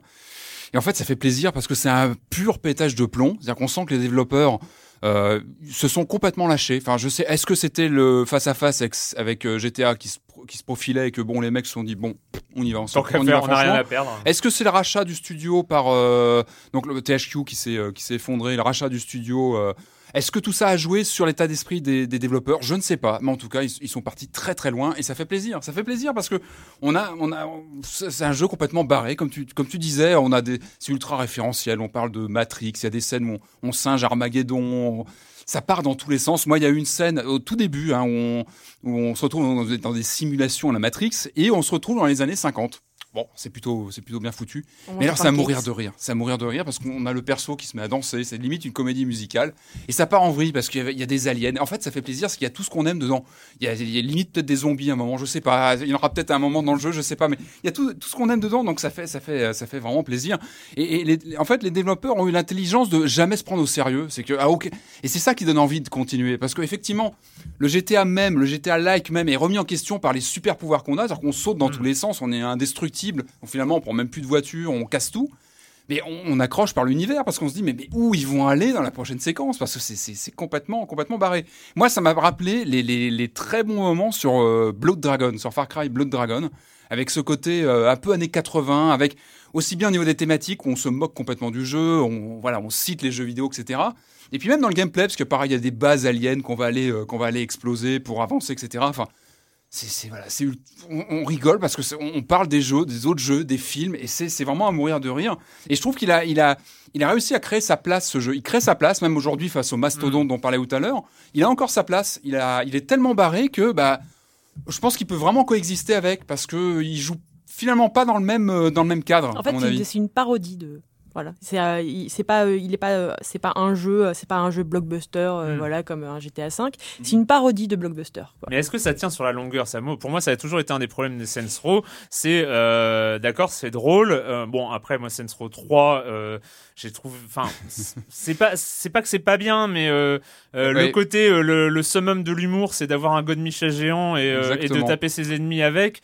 Et en fait, ça fait plaisir parce que c'est un pur pétage de plomb. C'est-à-dire qu'on sent que les développeurs euh, se sont complètement lâchés. Enfin, je sais, est-ce que c'était le face à face avec, avec, GTA qui se, qui se profilait et que bon, les mecs se sont dit bon, on y va, qu'à on faire, on rien à perdre. Est-ce que c'est le rachat du studio par euh, donc le THQ qui s'est euh, qui s'est effondré, le rachat du studio euh, Est-ce que tout ça a joué sur l'état d'esprit des, des développeurs? Je ne sais pas, mais en tout cas ils, ils sont partis très très loin et ça fait plaisir. Ça fait plaisir parce que on a on a c'est c'est un jeu complètement barré comme tu comme tu disais. On a des c'est ultra référentiel. On parle de Matrix. Il y a des scènes où on, on singe Armageddon. on- ça part dans tous les sens. Moi, il y a une scène au tout début hein, où, on, où on se retrouve dans des simulations à la Matrix et on se retrouve dans les années 50. Bon, c'est plutôt, c'est plutôt bien foutu. On Mais alors, c'est à mourir de rire. C'est à mourir de rire parce qu'on a le perso qui se met à danser. C'est limite une comédie musicale. Et ça part en vrille parce qu'il y, a des aliens. En fait, ça fait plaisir parce qu'il y a tout ce qu'on aime dedans. Il y a, il y a limite peut-être des zombies à un moment. Je sais pas. Il y en aura peut-être un moment dans le jeu. Je sais pas. Mais il y a tout, tout ce qu'on aime dedans. Donc ça fait, ça fait, ça fait vraiment plaisir. Et, et les- en fait, les développeurs ont eu l'intelligence de jamais se prendre au sérieux. C'est que, ah, ok. Et c'est ça qui donne envie de continuer. Parce qu'effectivement, le GTA même, le GTA like même est remis en question par les super pouvoirs qu'on a. C'est-à-dire qu'on saute dans tous les sens. On est indestructible. Finalement, on prend même plus de voiture. On casse tout. Mais on, accroche par l'univers parce qu'on se dit mais, mais où ils vont aller dans la prochaine séquence? Parce que c'est- complètement complètement barré. Moi ça m'a rappelé les très bons moments sur euh, Blood Dragon, sur Far Cry Blood Dragon, avec ce côté euh, un peu années 80, avec aussi bien au niveau des thématiques où on se moque complètement du jeu, on voilà on cite les jeux vidéo etc. Et puis même dans le gameplay parce que pareil il y a des bases aliens qu'on va aller euh, qu'on va aller exploser pour avancer etc. Enfin c'est voilà, on, on rigole parce que on, parle des jeux, des autres jeux, des films, et c'est c'est vraiment à mourir de rire. Et je trouve qu'il a, il a, il a réussi à créer sa place ce jeu. Il crée sa place, même aujourd'hui face au mastodonte dont on parlait tout à l'heure. Il a encore sa place. Il a, il est tellement barré que bah, je pense qu'il peut vraiment coexister avec parce que il joue finalement pas dans le même, euh, dans le même cadre. En fait, c'est une parodie de. Voilà, c'est euh, c'est pas euh, il est pas euh, c'est pas un jeu c'est pas un jeu blockbuster euh, Mm. voilà comme un GTA 5 c'est une parodie de blockbuster quoi. Mais est-ce que ça tient sur la longueur? Ça, Pour moi, ça a toujours été un des problèmes des Saints Row. C'est euh, d'accord, c'est drôle. euh, bon, après, moi, Saints Row 3, euh, j'ai trouvé. Enfin, c'est pas, c'est pas que c'est pas bien, mais euh, euh, Ouais. le côté, euh, le, le summum de l'humour, c'est d'avoir un God Michel géant et, euh, et de taper ses ennemis avec.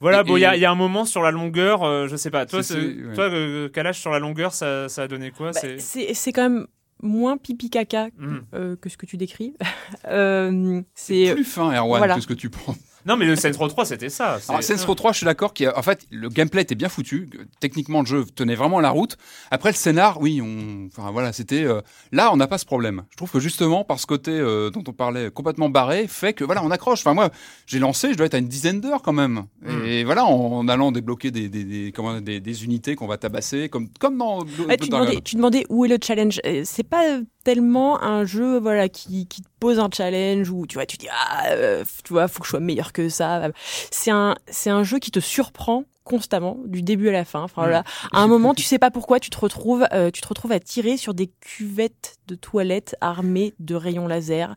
Voilà, Et- bon, il y, a- et- il y a un moment sur la longueur, euh, je sais pas. Toi, ouais. toi, euh, Kalash sur la longueur, ça, ça a donné quoi Bah, C'est c'est c'est quand même moins pipi caca Hmm. euh, que ce que tu décris Euh, c'est plus fin, Erwan, voilà. que ce que tu penses. Non, mais le Saints Row 3, c'était ça. c'est- Alors, Saints Row 3, je suis d'accord a- en fait, le gameplay était bien foutu. que Techniquement, le jeu tenait vraiment la route. Après, le scénar, oui, on, enfin, voilà, c'était, euh, là, on n'a pas ce problème. Je trouve que justement, par ce côté, euh, dont on parlait complètement barré, fait que, voilà, on accroche. Enfin, moi, j'ai lancé, je dois être à une dizaine d'heures quand même. Hmm. Et voilà, en, en allant débloquer des, des, des, comment, des, des unités qu'on va tabasser, comme, comme dans Blood tu, demandais, tu demandais où est le challenge. Euh, C'est pas tellement un jeu voilà qui, qui te pose un challenge où tu vois tu dis ah euh, tu vois faut que je sois meilleur que ça. C'est un c'est un jeu qui te surprend constamment du début à la fin. Enfin voilà, à un moment tu sais pas pourquoi tu te retrouves euh, tu te retrouves à tirer sur des cuvettes de toilettes armées de rayons laser.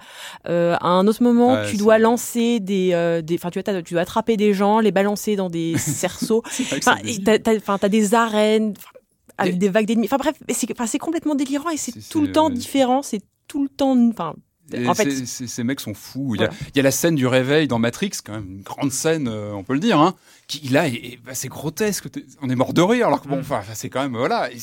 Euh, à un autre moment Ouais, tu dois lancer des euh, des enfin tu vois t'as- tu dois attraper des gens les balancer dans des cerceaux. Enfin, t'as, des arènes avec des vagues d'ennemis. Enfin bref, c'est, enfin, c'est complètement délirant et c'est, tout le temps différent. C'est tout le temps. Enfin, en fait, ces mecs sont fous. Il y, a, Voilà. il y a la scène du réveil dans Matrix, quand même une grande scène, euh, on peut le dire. Hein, qui là, bah, c'est grotesque. T'es- On est mort de rire. Alors que bon, Mm. enfin, c'est quand même voilà. et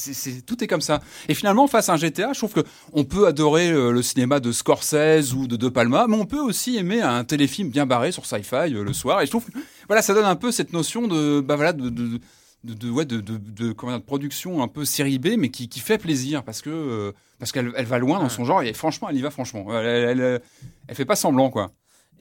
tout est comme ça. Et finalement, face à un GTA, je trouve que on peut adorer euh, le cinéma de Scorsese ou de De Palma, mais on peut aussi aimer un téléfilm bien barré sur Sci-Fi euh, le soir. Et je trouve, que, voilà, ça donne un peu cette notion de, bah voilà, de, de- de, de, ouais, de, de, de, comment dire, de production un peu série B, mais qui, qui fait plaisir parce que euh, parce qu'elle elle va loin dans son genre et franchement, elle y va franchement. Elle, elle, elle, elle fait pas semblant quoi.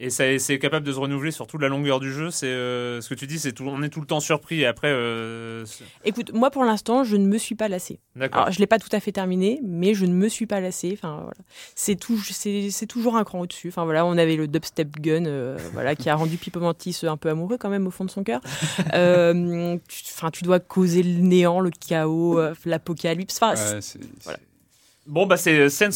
Et ça- c'est capable de se renouveler sur toute la longueur du jeu. C'est euh, ce que tu dis, c'est on est tout le temps surpris. Et après, euh, Écoute, moi pour l'instant, je ne me suis pas lassé. d'accord. Alors, je l'ai pas tout à fait terminé, mais je ne me suis pas lassé. Enfin, voilà. c'est tout, c'est c'est toujours un cran au-dessus. Enfin voilà, on avait le dubstep gun, euh, voilà, qui a rendu Pipo Mantis un peu amoureux quand même au fond de son cœur. Euh, tu- Enfin, tu dois causer le néant, le chaos, l'apocalypse. Enfin, Ouais, voilà. Bon, bah c'est euh, Saints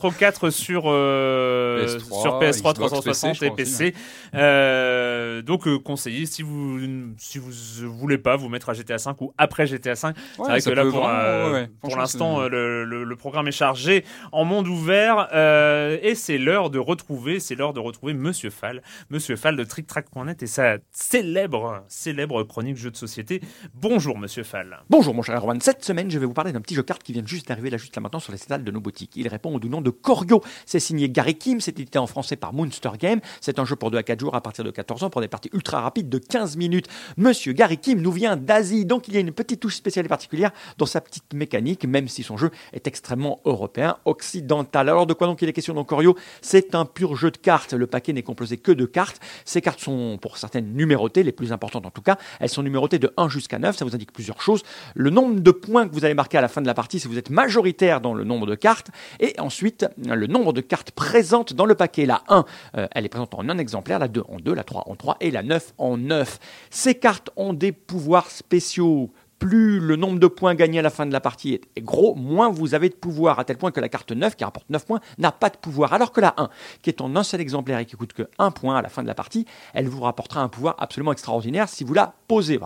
Row 4 sur, euh, PS3, sur PS3 Xbox, 360 PC, et PC. Euh, donc, euh, conseillé si vous si vous voulez pas vous mettre à GTA 5 ou après GTA 5. c'est vrai que là, pour, vraiment, euh, ouais, ouais. pour l'instant, euh, le, le- le programme est chargé en monde ouvert euh, et c'est l'heure de retrouver, c'est l'heure de retrouver Monsieur Fall, Monsieur Fall de TrickTrack.net et sa célèbre, célèbre chronique jeu de société. Bonjour, Monsieur Fall. Bonjour mon cher Erwan, cette semaine je vais vous parler d'un petit jeu carte qui vient juste d'arriver là juste là maintenant sur les étals de nos boutiques. Il répond doux nom de Corio. C'est signé Gary Kim, c'est édité en français par Monster Game. C'est un jeu pour 2 à 4 jours à partir de 14 ans pour des parties ultra rapides de 15 minutes. Monsieur Gary Kim nous vient d'Asie, donc il y a une petite touche spéciale et particulière dans sa petite mécanique, même si son jeu est extrêmement européen, occidental. Alors de quoi donc il est question dans Corio C'est un pur jeu de cartes. Le paquet n'est composé que de cartes. Ces cartes sont pour certaines numérotées, les plus importantes en tout cas. Elles sont numérotées de 1 jusqu'à 9, ça vous indique plusieurs choses. Le nombre de points que vous allez marquer à la fin de la partie si vous êtes majoritaire dans le nombre de cartes. Et ensuite, le nombre de cartes présentes dans le paquet. La 1, euh, elle est présente en un exemplaire, la 2 en 2, la 3 en 3 et la 9 en 9. Ces cartes ont des pouvoirs spéciaux. Plus le nombre de points gagnés à la fin de la partie est gros, moins vous avez de pouvoir, à tel point que la carte 9, qui rapporte 9 points, n'a pas de pouvoir. Alors que la 1, qui est en un seul exemplaire et qui coûte que 1 point à la fin de la partie, elle vous rapportera un pouvoir absolument extraordinaire si vous la posez.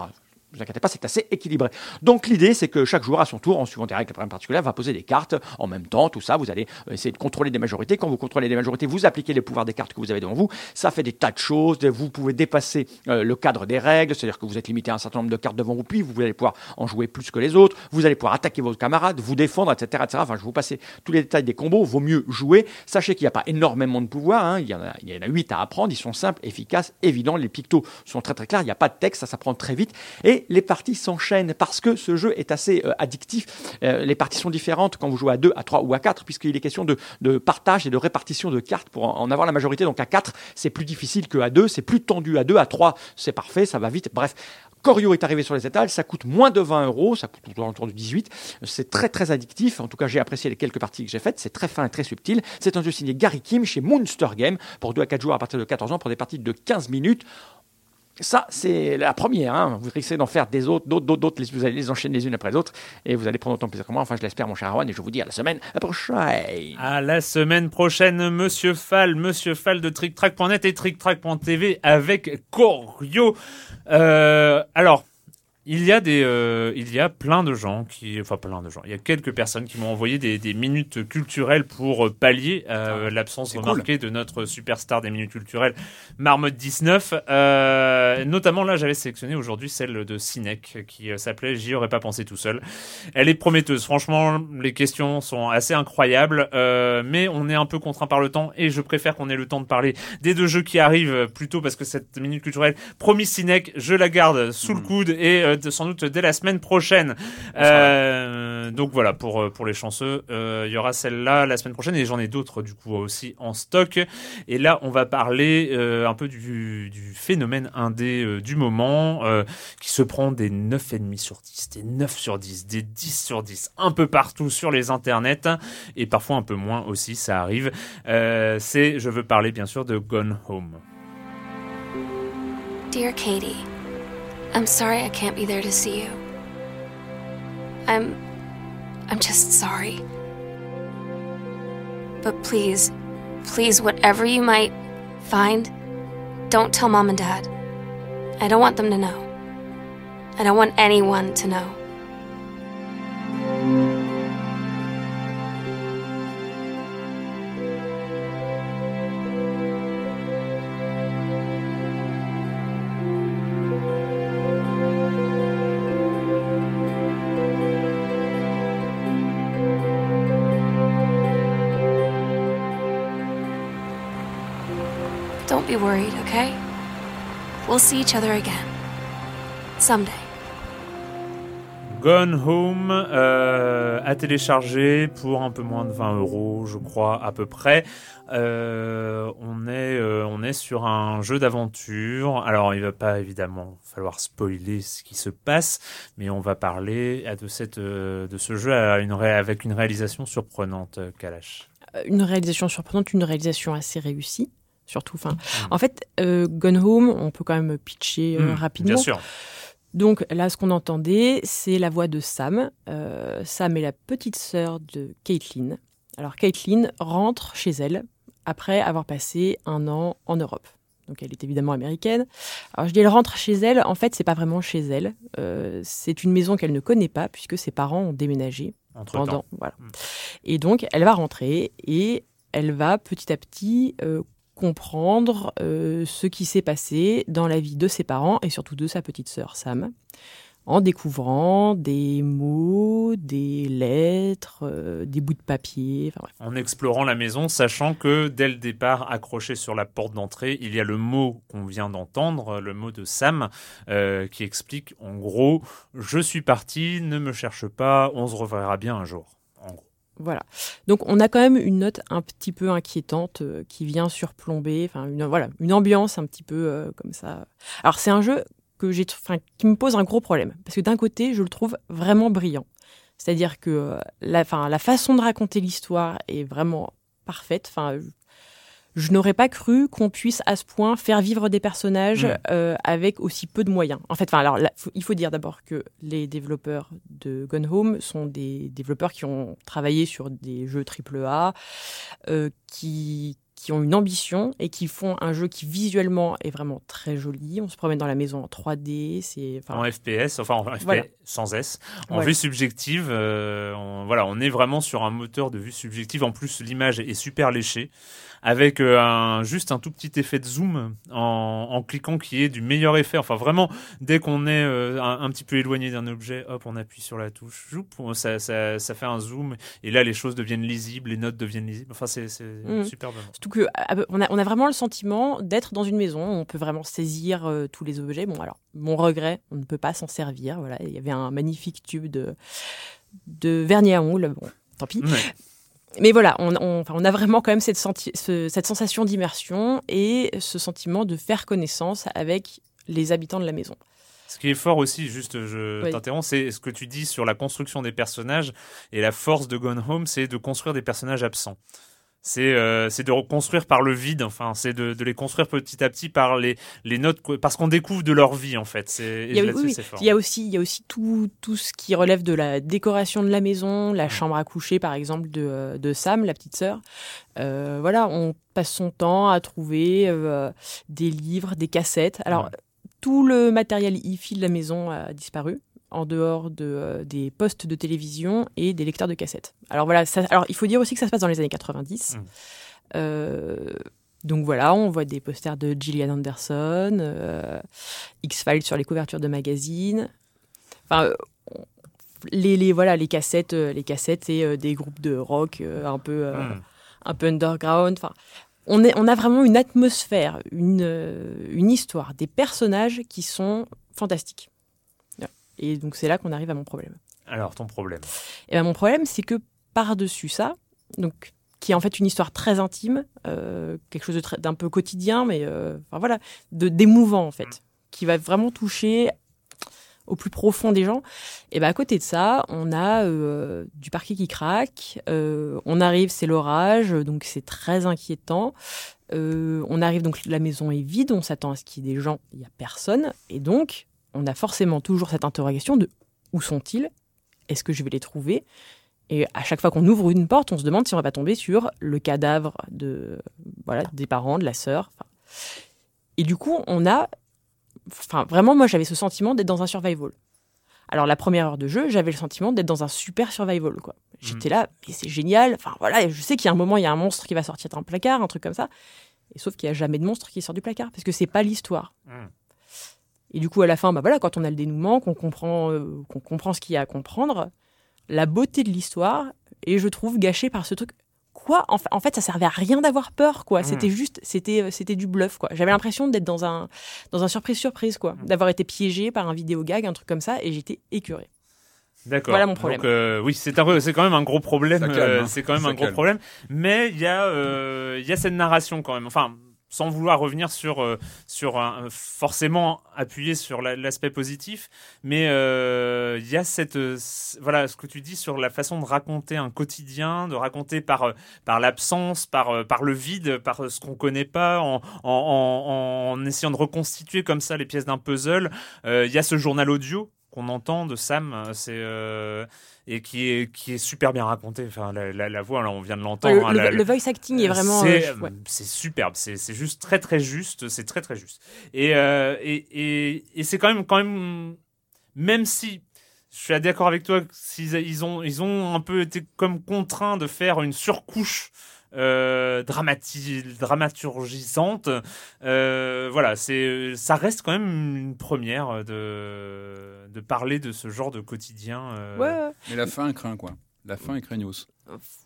Vous inquiétez pas, c'est assez équilibré. Donc l'idée, c'est que chaque joueur à son tour, en suivant des règles particulières, va poser des cartes en même temps, tout ça. Vous allez euh, essayer de contrôler des majorités. Quand vous contrôlez des majorités, vous appliquez les pouvoirs des cartes que vous avez devant vous. Ça fait des tas de choses. Vous pouvez dépasser euh, le cadre des règles, c'est-à-dire que vous êtes limité à un certain nombre de cartes devant vous, puis vous allez pouvoir en jouer plus que les autres. Vous allez pouvoir attaquer vos camarades, vous défendre, etc., etc. Enfin, je vous passer tous les détails des combos. Vaut mieux jouer. Sachez qu'il n'y a pas énormément de pouvoirs. hein. Il, y en a, il y en a 8 à apprendre. Ils sont simples, efficaces, évidents. Les pictos sont très très clairs. Il n'y a pas de texte, ça s'apprend très vite. Et les parties s'enchaînent parce que ce jeu est assez euh, addictif. Euh, les parties sont différentes quand vous jouez à 2, à 3 ou à 4, puisqu'il est question de, partage et de répartition de cartes pour en, en avoir la majorité. Donc à 4, c'est plus difficile que à 2, c'est plus tendu à 2, à 3, c'est parfait, ça va vite. Bref. Corio est arrivé sur les étals, ça coûte moins de 20 euros, ça coûte autour de 18. C'est très très addictif. En tout cas, j'ai apprécié les quelques parties que j'ai faites. C'est très fin et très subtil. C'est un jeu signé Gary Kim chez Monster Game pour 2 à 4 jours à partir de 14 ans pour des parties de 15 minutes. Ça, c'est la première. hein. Vous risquez d'en faire des autres, d'autres, d'autres, d'autres. Vous allez les enchaîner les unes après les autres. Et vous allez prendre autant de plaisir que moi. Enfin, je l'espère, mon cher Arwan. Et je vous dis à la semaine prochaine. À la semaine prochaine, Monsieur Fall, Monsieur Fall de TrickTrack.net et TrickTrack.tv avec Corio. Euh, alors, il y a des, euh, il y a plein de gens qui, enfin plein de gens. Il y a quelques personnes qui m'ont envoyé des, des minutes culturelles pour euh, pallier euh, l'absence c'est remarquée de notre superstar des minutes culturelles, Marmotte 19. Euh, notamment là, j'avais sélectionné aujourd'hui celle de Sinek qui euh, s'appelait J'y aurais pas pensé tout seul. Elle est prometteuse. Franchement, les questions sont assez incroyables, euh, mais on est un peu contraint par le temps et je préfère qu'on ait le temps de parler des deux jeux qui arrivent plutôt parce que cette minute culturelle, promis Sinek, je la garde sous le coude et euh, sans doute dès la semaine prochaine. Euh, donc voilà, pour, euh, pour les chanceux, euh, il y aura celle-là la semaine prochaine et j'en ai d'autres du coup aussi en stock. Et là, on va parler euh, un peu du, du phénomène indé euh, du moment euh, qui se prend des 9,5 sur 10, des 9 sur 10, des 10 sur 10, un peu partout sur les internets et parfois un peu moins aussi, ça arrive. Euh, C'est, je veux parler bien sûr de Gone Home. Dear Katie, I'm sorry I can't be there to see you. I'm. I'm just sorry. But please, please, whatever you might find, don't tell mom and dad. I don't want them to know. I don't want anyone to know. Be worried, okay? We'll see each other again. Someday. Gone Home euh, à télécharger pour un peu moins de 20 euros, je crois, à peu près. Euh, on, est, euh, on est sur un jeu d'aventure. Alors, il va pas évidemment falloir spoiler ce qui se passe, mais on va parler de, cette, de ce jeu à une avec une réalisation surprenante, Kalash. Une réalisation surprenante, une réalisation assez réussie surtout. Enfin, mm. En fait, Gone Home, on peut quand même pitcher Mm, rapidement. Bien sûr. Donc là, ce qu'on entendait, c'est la voix de Sam. Euh, Sam est la petite sœur de Caitlin. Alors Caitlin rentre chez elle après avoir passé un an en Europe. Donc elle est évidemment américaine. Alors je dis elle rentre chez elle, en fait c'est pas vraiment chez elle. Euh, c'est une maison qu'elle ne connaît pas puisque ses parents ont déménagé Entre-temps. pendant. Voilà. Et donc elle va rentrer et elle va petit à petit euh, comprendre euh, ce qui s'est passé dans la vie de ses parents et surtout de sa petite sœur Sam, en découvrant des mots, des lettres, euh, des bouts de papier. En explorant la maison, sachant que dès le départ, accroché sur la porte d'entrée, il y a le mot qu'on vient d'entendre, le mot de Sam, euh, qui explique en gros Je suis parti, ne me cherche pas, on se reverra bien un jour. En gros. Voilà. Donc on a quand même une note un petit peu inquiétante euh, qui vient surplomber, enfin une voilà, une ambiance un petit peu euh, comme ça. Alors c'est un jeu que j'ai, qui me pose un gros problème parce que d'un côté je le trouve vraiment brillant, c'est-à-dire que euh, la, la façon de raconter l'histoire est vraiment parfaite. Enfin je, n'aurais pas cru qu'on puisse à ce point faire vivre des personnages Mm. euh, avec aussi peu de moyens. En fait, enfin, alors, là, faut- il faut dire d'abord que les développeurs de Gone Home sont des développeurs qui ont travaillé sur des jeux AAA, euh, qui qui ont une ambition et qui font un jeu qui visuellement est vraiment très joli. On se promène dans la maison en 3D, c'est enfin, En FPS, enfin en FPS Voilà. sans S, en Ouais. vue subjective, euh, on, voilà, on est vraiment sur un moteur de vue subjective. En plus, l'image est super léchée, avec euh, un, juste un tout petit effet de zoom en, en cliquant qui est du meilleur effet. Enfin, vraiment, dès qu'on est euh, un, un petit peu éloigné d'un objet, hop, on appuie sur la touche, joup, ça, ça, ça fait un zoom, et là, les choses deviennent lisibles, les notes deviennent lisibles. Enfin, c'est superbement. Surtout ah, on a, on a vraiment le sentiment d'être dans une maison, on peut vraiment saisir euh, tous les objets. Bon, alors, mon regret, on ne peut pas s'en servir. Voilà, il y avait un magnifique tube de, de vernis à ongles. Bon, tant pis. Ouais. Mais voilà, on, on- enfin, on a vraiment quand même cette, senti- ce- cette sensation d'immersion et ce sentiment de faire connaissance avec les habitants de la maison. Ce qui est fort aussi, juste je Oui. t'interromps, c'est ce que tu dis sur la construction des personnages et la force de Gone Home, c'est de construire des personnages absents. C'est euh, c'est de reconstruire par le vide, enfin, c'est de, de les construire petit à petit par les, les notes, parce qu'on découvre de leur vie en fait. Il y, a, là-dessus, oui, oui. c'est fort. il y a aussi, il y a aussi tout, tout ce qui relève de la décoration de la maison, la chambre à coucher par exemple de, euh, de Sam, la petite sœur. Euh, voilà, on passe son temps à trouver euh, des livres, des cassettes. Alors, Ouais. tout le matériel hi-fi de la maison a disparu en dehors de, euh, des postes de télévision et des lecteurs de cassettes. Alors voilà, ça, alors il faut dire aussi que ça se passe dans les années 90. Mm. Euh, donc voilà, on voit des posters de Gillian Anderson, euh, X-Files sur les couvertures de magazines. Enfin, les, les, voilà, les cassettes, les cassettes et des groupes de rock un peu, euh, Mm. un peu underground. Enfin, on, est, on a vraiment une atmosphère, une, une histoire, des personnages qui sont fantastiques. Et donc c'est là qu'on arrive à mon problème. Alors, ton problème. Et ben, mon problème, c'est que par-dessus ça, donc qui est en fait une histoire très intime, euh, quelque chose d'un peu quotidien, mais euh, enfin, voilà, de d'émouvant en fait, qui va vraiment toucher au plus profond des gens. Et ben à côté de ça, on a euh, du parquet qui craque. on arrive, c'est l'orage, donc c'est très inquiétant. On arrive donc la maison est vide, on s'attend à ce qu'il y ait des gens, il y a personne, et donc on a forcément toujours cette interrogation de où sont-ils? Est-ce que je vais les trouver? Et à chaque fois qu'on ouvre une porte, on se demande si on va pas tomber sur le cadavre de voilà des parents, de la sœur. enfin. Et du coup, on a, enfin vraiment, moi j'avais ce sentiment d'être dans un survival. Alors la première heure de jeu, j'avais le sentiment d'être dans un super survival quoi. J'étais là, mais c'est génial. Enfin voilà, je sais qu'il y a un moment, il y a un monstre qui va sortir d'un placard, un truc comme ça. Et sauf qu'il y a jamais de monstre qui sort du placard parce que c'est pas l'histoire. Mm. Et du coup, à la fin, bah voilà, quand on a le dénouement, qu'on comprend, euh, qu'on comprend ce qu'il y a à comprendre, la beauté de l'histoire est, je trouve, gâchée par ce truc. Quoi? En, fa- en fait, ça servait à rien d'avoir peur, quoi. Mm. C'était juste, c'était, euh, c'était du bluff, quoi. J'avais l'impression d'être dans un, dans un surprise surprise, quoi. D'avoir été piégé par un vidéo gag, un truc comme ça, et j'étais écœurée. D'accord. Voilà mon problème. Donc, euh, oui, c'est un, c'est quand même un gros problème. Euh, hein. c'est quand même Ça un gros problème. Mais il y a, euh, il y a cette narration quand même. Enfin, sans vouloir revenir sur euh, sur un, forcément appuyer sur la- l'aspect positif, mais euh, il y a cette euh, voilà ce que tu dis sur la façon de raconter un quotidien, de raconter par euh, par l'absence, par euh, par le vide, par euh, ce qu'on connaît pas, en, en, en, essayant de reconstituer comme ça les pièces d'un puzzle. Euh, Il y a ce journal audio qu'on entend de Sam, euh, c'est euh, et qui est qui est super bien raconté. Enfin, la, la, la voix, là, on vient de l'entendre. le, hein, le- la- le voice acting est vraiment. c'est euh, ouais. superbe, c'est c'est juste très très juste, c'est très très juste. Et euh, et et, et c'est quand même quand même même si je suis d'accord avec toi, s'ils ils ont ils ont un peu été comme contraints de faire une surcouche euh, dramaturgisante. Euh, voilà, c'est ça reste quand même une première de de parler de ce genre de quotidien. euh, Ouais. Mais la fin craint quoi? La fin est craignos.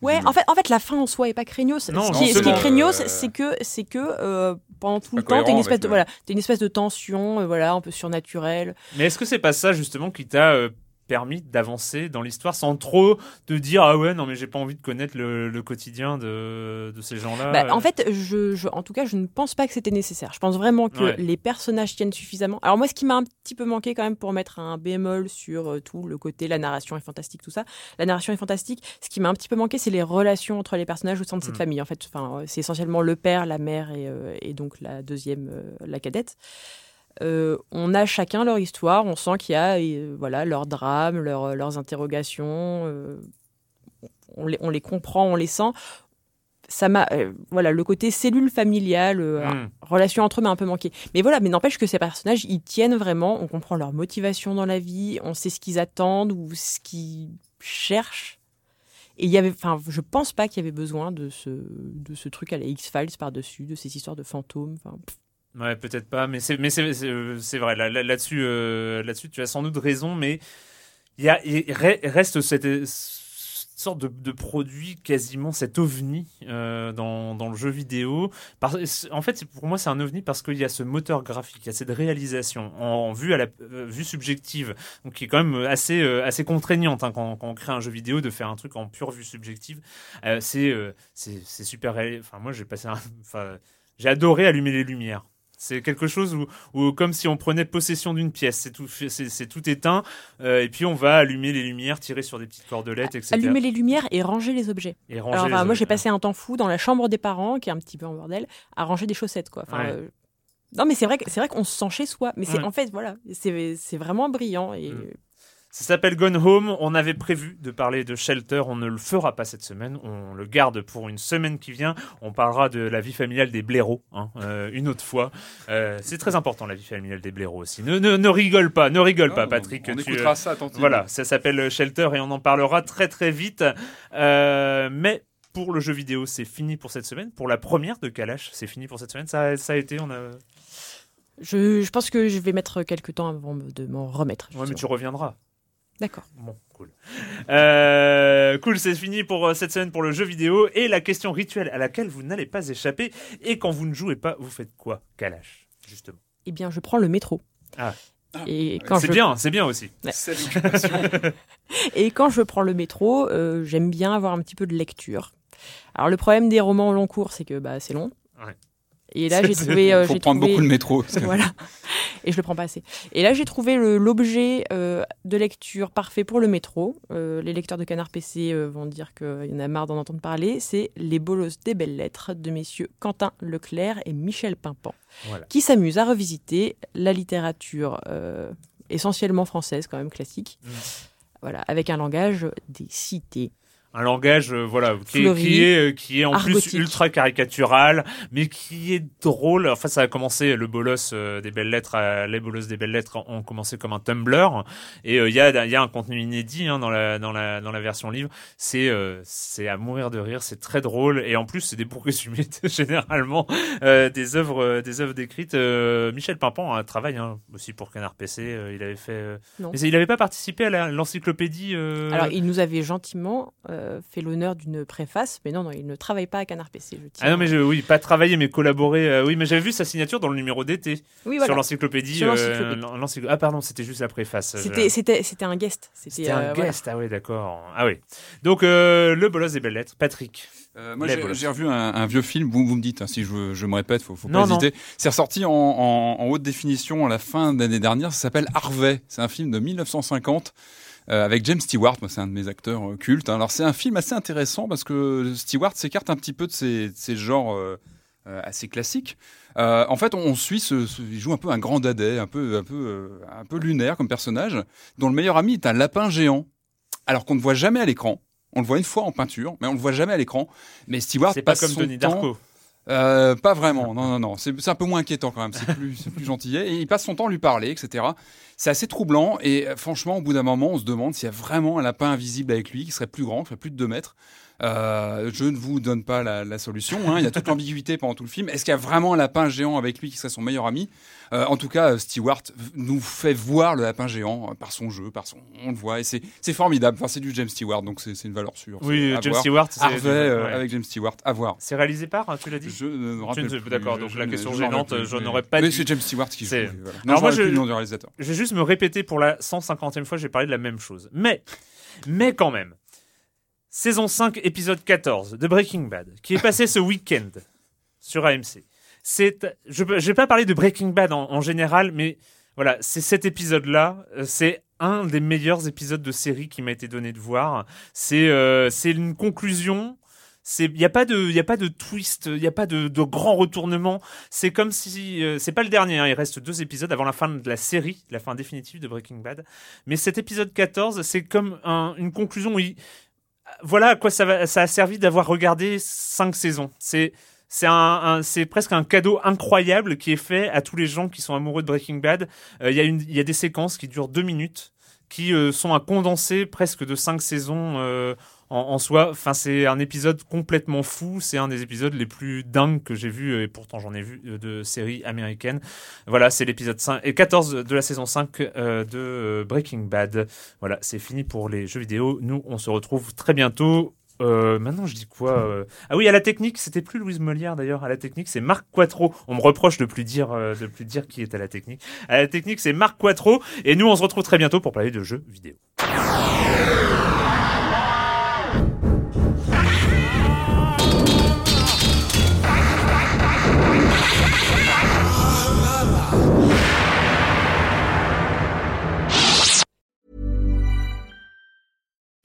Ouais, en fait, en fait, la fin en soi est pas craignos. Non, ce, qui, est- ce qui est justement, craignos, euh, c'est que, c'est que euh, pendant tout le temps, t'as une espèce de, le- voilà, t'as une espèce de tension, euh, voilà, un peu surnaturelle. Mais est-ce que c'est pas ça justement qui t'a euh, permis d'avancer dans l'histoire sans trop te dire ah ouais non mais j'ai pas envie de connaître le, le quotidien de, de ces gens-là. Bah, euh. en fait, je, je- en tout cas, je ne pense pas que c'était nécessaire. Je pense vraiment que Ouais. les personnages tiennent suffisamment. Alors moi, ce qui m'a un petit peu manqué quand même pour mettre un bémol sur euh, tout le côté, la narration est fantastique, tout ça. La narration est fantastique. Ce qui m'a un petit peu manqué, c'est les relations entre les personnages au sein de cette Mm. famille. En fait, enfin, euh, c'est essentiellement le père, la mère et, euh, et donc la deuxième, euh, la cadette. Euh, on a chacun leur histoire, on sent qu'il y a euh, voilà leur drame, leur- leurs interrogations, euh, on, les, on les comprend, on les sent. Ça m'a euh, voilà le côté cellule familiale, euh, Mm. relation entre eux m'a un peu manqué. Mais voilà, mais n'empêche que ces personnages ils tiennent vraiment, on comprend leur motivation dans la vie, on sait ce qu'ils attendent ou ce qu'ils cherchent. Et il y avait, enfin, je pense pas qu'il y avait besoin de ce de ce truc à la X Files par dessus, de ces histoires de fantômes. Enfin, pff. Ouais, peut-être pas, mais c'est mais c'est c'est euh, vrai là, là- là-dessus euh, là-dessus tu as sans doute raison, mais il y reste cette, sorte de, de produit quasiment cet ovni euh, dans, dans le jeu vidéo. En fait, pour moi, c'est un ovni parce qu'il y a ce moteur graphique, il y a cette réalisation en, vue à la vue subjective, donc qui est quand même assez assez contraignante hein, quand, quand on crée un jeu vidéo de faire un truc en pure vue subjective. C'est c'est c'est super. Enfin, moi, j'ai passé j'ai adoré allumer les lumières. C'est quelque chose où, où, comme si on prenait possession d'une pièce, c'est tout, c'est, tout éteint, euh, et puis on va allumer les lumières, tirer sur des petites cordelettes, etc. allumer les lumières et ranger les objets. Et ranger Alors, les enfin, moi, j'ai passé un temps fou dans la chambre des parents, qui est un petit peu en bordel, à ranger des chaussettes, quoi. Enfin, Ouais. euh, Non, mais c'est vrai, c'est vrai qu'on se sent chez soi. Mais c'est Ouais. en fait, voilà, c'est c'est vraiment brillant. Et Ça s'appelle Gone Home. On avait prévu de parler de Shelter. On ne le fera pas cette semaine. On le garde pour une semaine qui vient. On parlera de la vie familiale des blaireaux hein, euh, une autre fois. Euh, c'est très important la vie familiale des blaireaux aussi. Ne, ne, ne rigole pas, ne rigole pas, Patrick. on Tu, écoutera euh, ça attentivement. Voilà, ça s'appelle Shelter et on en parlera très très vite. Euh, mais pour le jeu vidéo, c'est fini pour cette semaine. Pour la première de Kalash, c'est fini pour cette semaine. Ça, ça a été, on a. je, je pense que je vais mettre quelques temps avant de m'en remettre. Ouais, mais tu reviendras. D'accord. Bon, cool. Euh, cool, c'est fini pour euh, cette semaine pour le jeu vidéo. Et la question rituelle à laquelle vous n'allez pas échapper. Et quand vous ne jouez pas, vous faites quoi, Kalash, justement? Eh bien, je prends le métro. Ah. Et quand C'est je- bien, c'est bien aussi. Ouais. Et quand je prends le métro, euh, j'aime bien avoir un petit peu de lecture. Alors le problème des romans au long cours, c'est que bah, c'est long. Ouais. Et là, j'ai trouvé. euh, faut prendre trouvé- beaucoup le métro, voilà. Et je le prends pas assez. Et là, j'ai trouvé l'objet euh, de lecture parfait pour le métro. Euh, les lecteurs de Canard PC euh, vont dire qu'il y en a marre d'en entendre parler. C'est Les Bolosses des belles lettres de messieurs Quentin Leclerc et Michel Pimpant, Voilà. qui s'amusent à revisiter la littérature essentiellement française, quand même classique. Mm. Voilà, avec un langage des cités. Un langage, euh, voilà, qui est, qui est, euh, qui est en argotique. plus ultra caricatural, mais qui est drôle. Enfin, ça a commencé, le bolos euh, des belles lettres, euh, les bolos des belles lettres ont commencé comme un Tumblr. Et il y, a, il y a un contenu inédit hein, dans, la, dans, la, dans la version livre. C'est c'est à mourir de rire, c'est très drôle. Et en plus, c'est des résumés généralement des œuvres des œuvres décrites. Michel Pimpant a un travail hein, aussi pour Canard PC. il avait fait. Mais il n'avait pas participé à l'encyclopédie. Alors, il nous avait gentiment euh, fait l'honneur d'une préface, mais non, non, il ne travaille pas à Canard PC. Je tiens Ah non, mais je, oui, pas travailler, mais collaborer. euh, oui, mais j'avais vu sa signature dans le numéro d'été. Oui, voilà. Sur l'encyclopédie. Euh, ah, pardon, c'était juste la préface. C'était, Je- c'était, c'était un guest. C'était, un voilà. guest, ah oui, d'accord. Ah oui. Donc, euh, le bolos des belles lettres, Patrick. Euh, moi, j'ai revu un, un vieux film. Vous, vous me dites hein, si je, je me répète, faut, faut Non, pas non. hésiter. C'est ressorti en, en- en haute définition à la fin de l'année dernière. Ça s'appelle Harvey. C'est un film de 1950 euh, avec James Stewart. Moi, c'est un de mes acteurs euh, cultes. hein. Alors, c'est un film assez intéressant parce que Stewart s'écarte un petit peu de ces, de ces genres euh, euh, assez classiques. En fait, on, on suit ce, ce- il joue un peu un grand dadais, un peu, un peu, un peu lunaire comme personnage, dont le meilleur ami est un lapin géant. Alors qu'on ne voit jamais à l'écran. On le voit une fois en peinture, mais on le voit jamais à l'écran. Mais Stewart C'est pas passe comme son Denis temps- Darko. Euh, pas vraiment, non, non, non. C'est un peu moins inquiétant quand même. C'est plus, plus. Et il passe son temps à lui parler, etc. C'est assez troublant. Et euh, franchement, au bout d'un moment, on se demande s'il y a vraiment un lapin invisible avec lui qui serait plus grand, qui ferait plus de 2 mètres. Euh, je ne vous donne pas la, la solution. hein. Il y a toute l'ambiguïté pendant tout le film. Est-ce qu'il y a vraiment un lapin géant avec lui qui serait son meilleur ami? Euh, En tout cas, euh, Stewart nous fait voir le lapin géant euh, par son jeu, par son, on le voit, et c'est c'est formidable. Enfin, c'est du James Stewart, donc c'est c'est une valeur sûre. Oui, James voir. Stewart, c'est- Harvey euh, ouais. avec James Stewart, à voir. C'est réalisé par, tu l'as dit? Je ne rappelle. D'accord, donc je la question gênante, je n'aurais pas Mais c'est James Stewart qui joue. C'est- Voilà. Alors Non, moi, moi, je- plus le nom du réalisateur. Je vais juste me répéter pour la 150e fois, j'ai parlé de la même chose. Mais, mais quand même, saison 5, épisode 14 de Breaking Bad, qui est passé ce week-end sur AMC. C'est, je ne vais pas parler de Breaking Bad en, général, mais voilà, c'est cet épisode-là, euh, c'est un des meilleurs épisodes de série qui m'a été donné de voir. C'est euh, une conclusion. Il y a pas de y a pas de twist, il y a pas de, grand retournement. C'est comme si euh, c'est pas le dernier. hein, il reste deux épisodes avant la fin de la série, la fin définitive de Breaking Bad. Mais cet épisode 14, c'est comme un- une conclusion où il- voilà à quoi ça, a servi d'avoir regardé cinq saisons. C'est presque un cadeau incroyable qui est fait à tous les gens qui sont amoureux de Breaking Bad. Euh, Il y a des séquences qui durent deux minutes qui euh, sont un condensé presque de cinq saisons euh, en, soi. Enfin, c'est un épisode complètement fou. C'est un des épisodes les plus dingues que j'ai vu, et pourtant j'en ai vu euh, de séries américaines. Voilà, c'est l'épisode 5 et 14 de la saison 5 euh, de euh, Breaking Bad. Voilà, c'est fini pour les jeux vidéo. Nous, on se retrouve très bientôt. Maintenant, je dis quoi Ah oui, à la technique, c'était plus Louise Molière d'ailleurs. À la technique, c'est Marc Quattro. On me reproche de plus dire, de plus dire qui est à la technique. À la technique, c'est Marc Quattro. Et nous, on se retrouve très bientôt pour parler de jeux vidéo.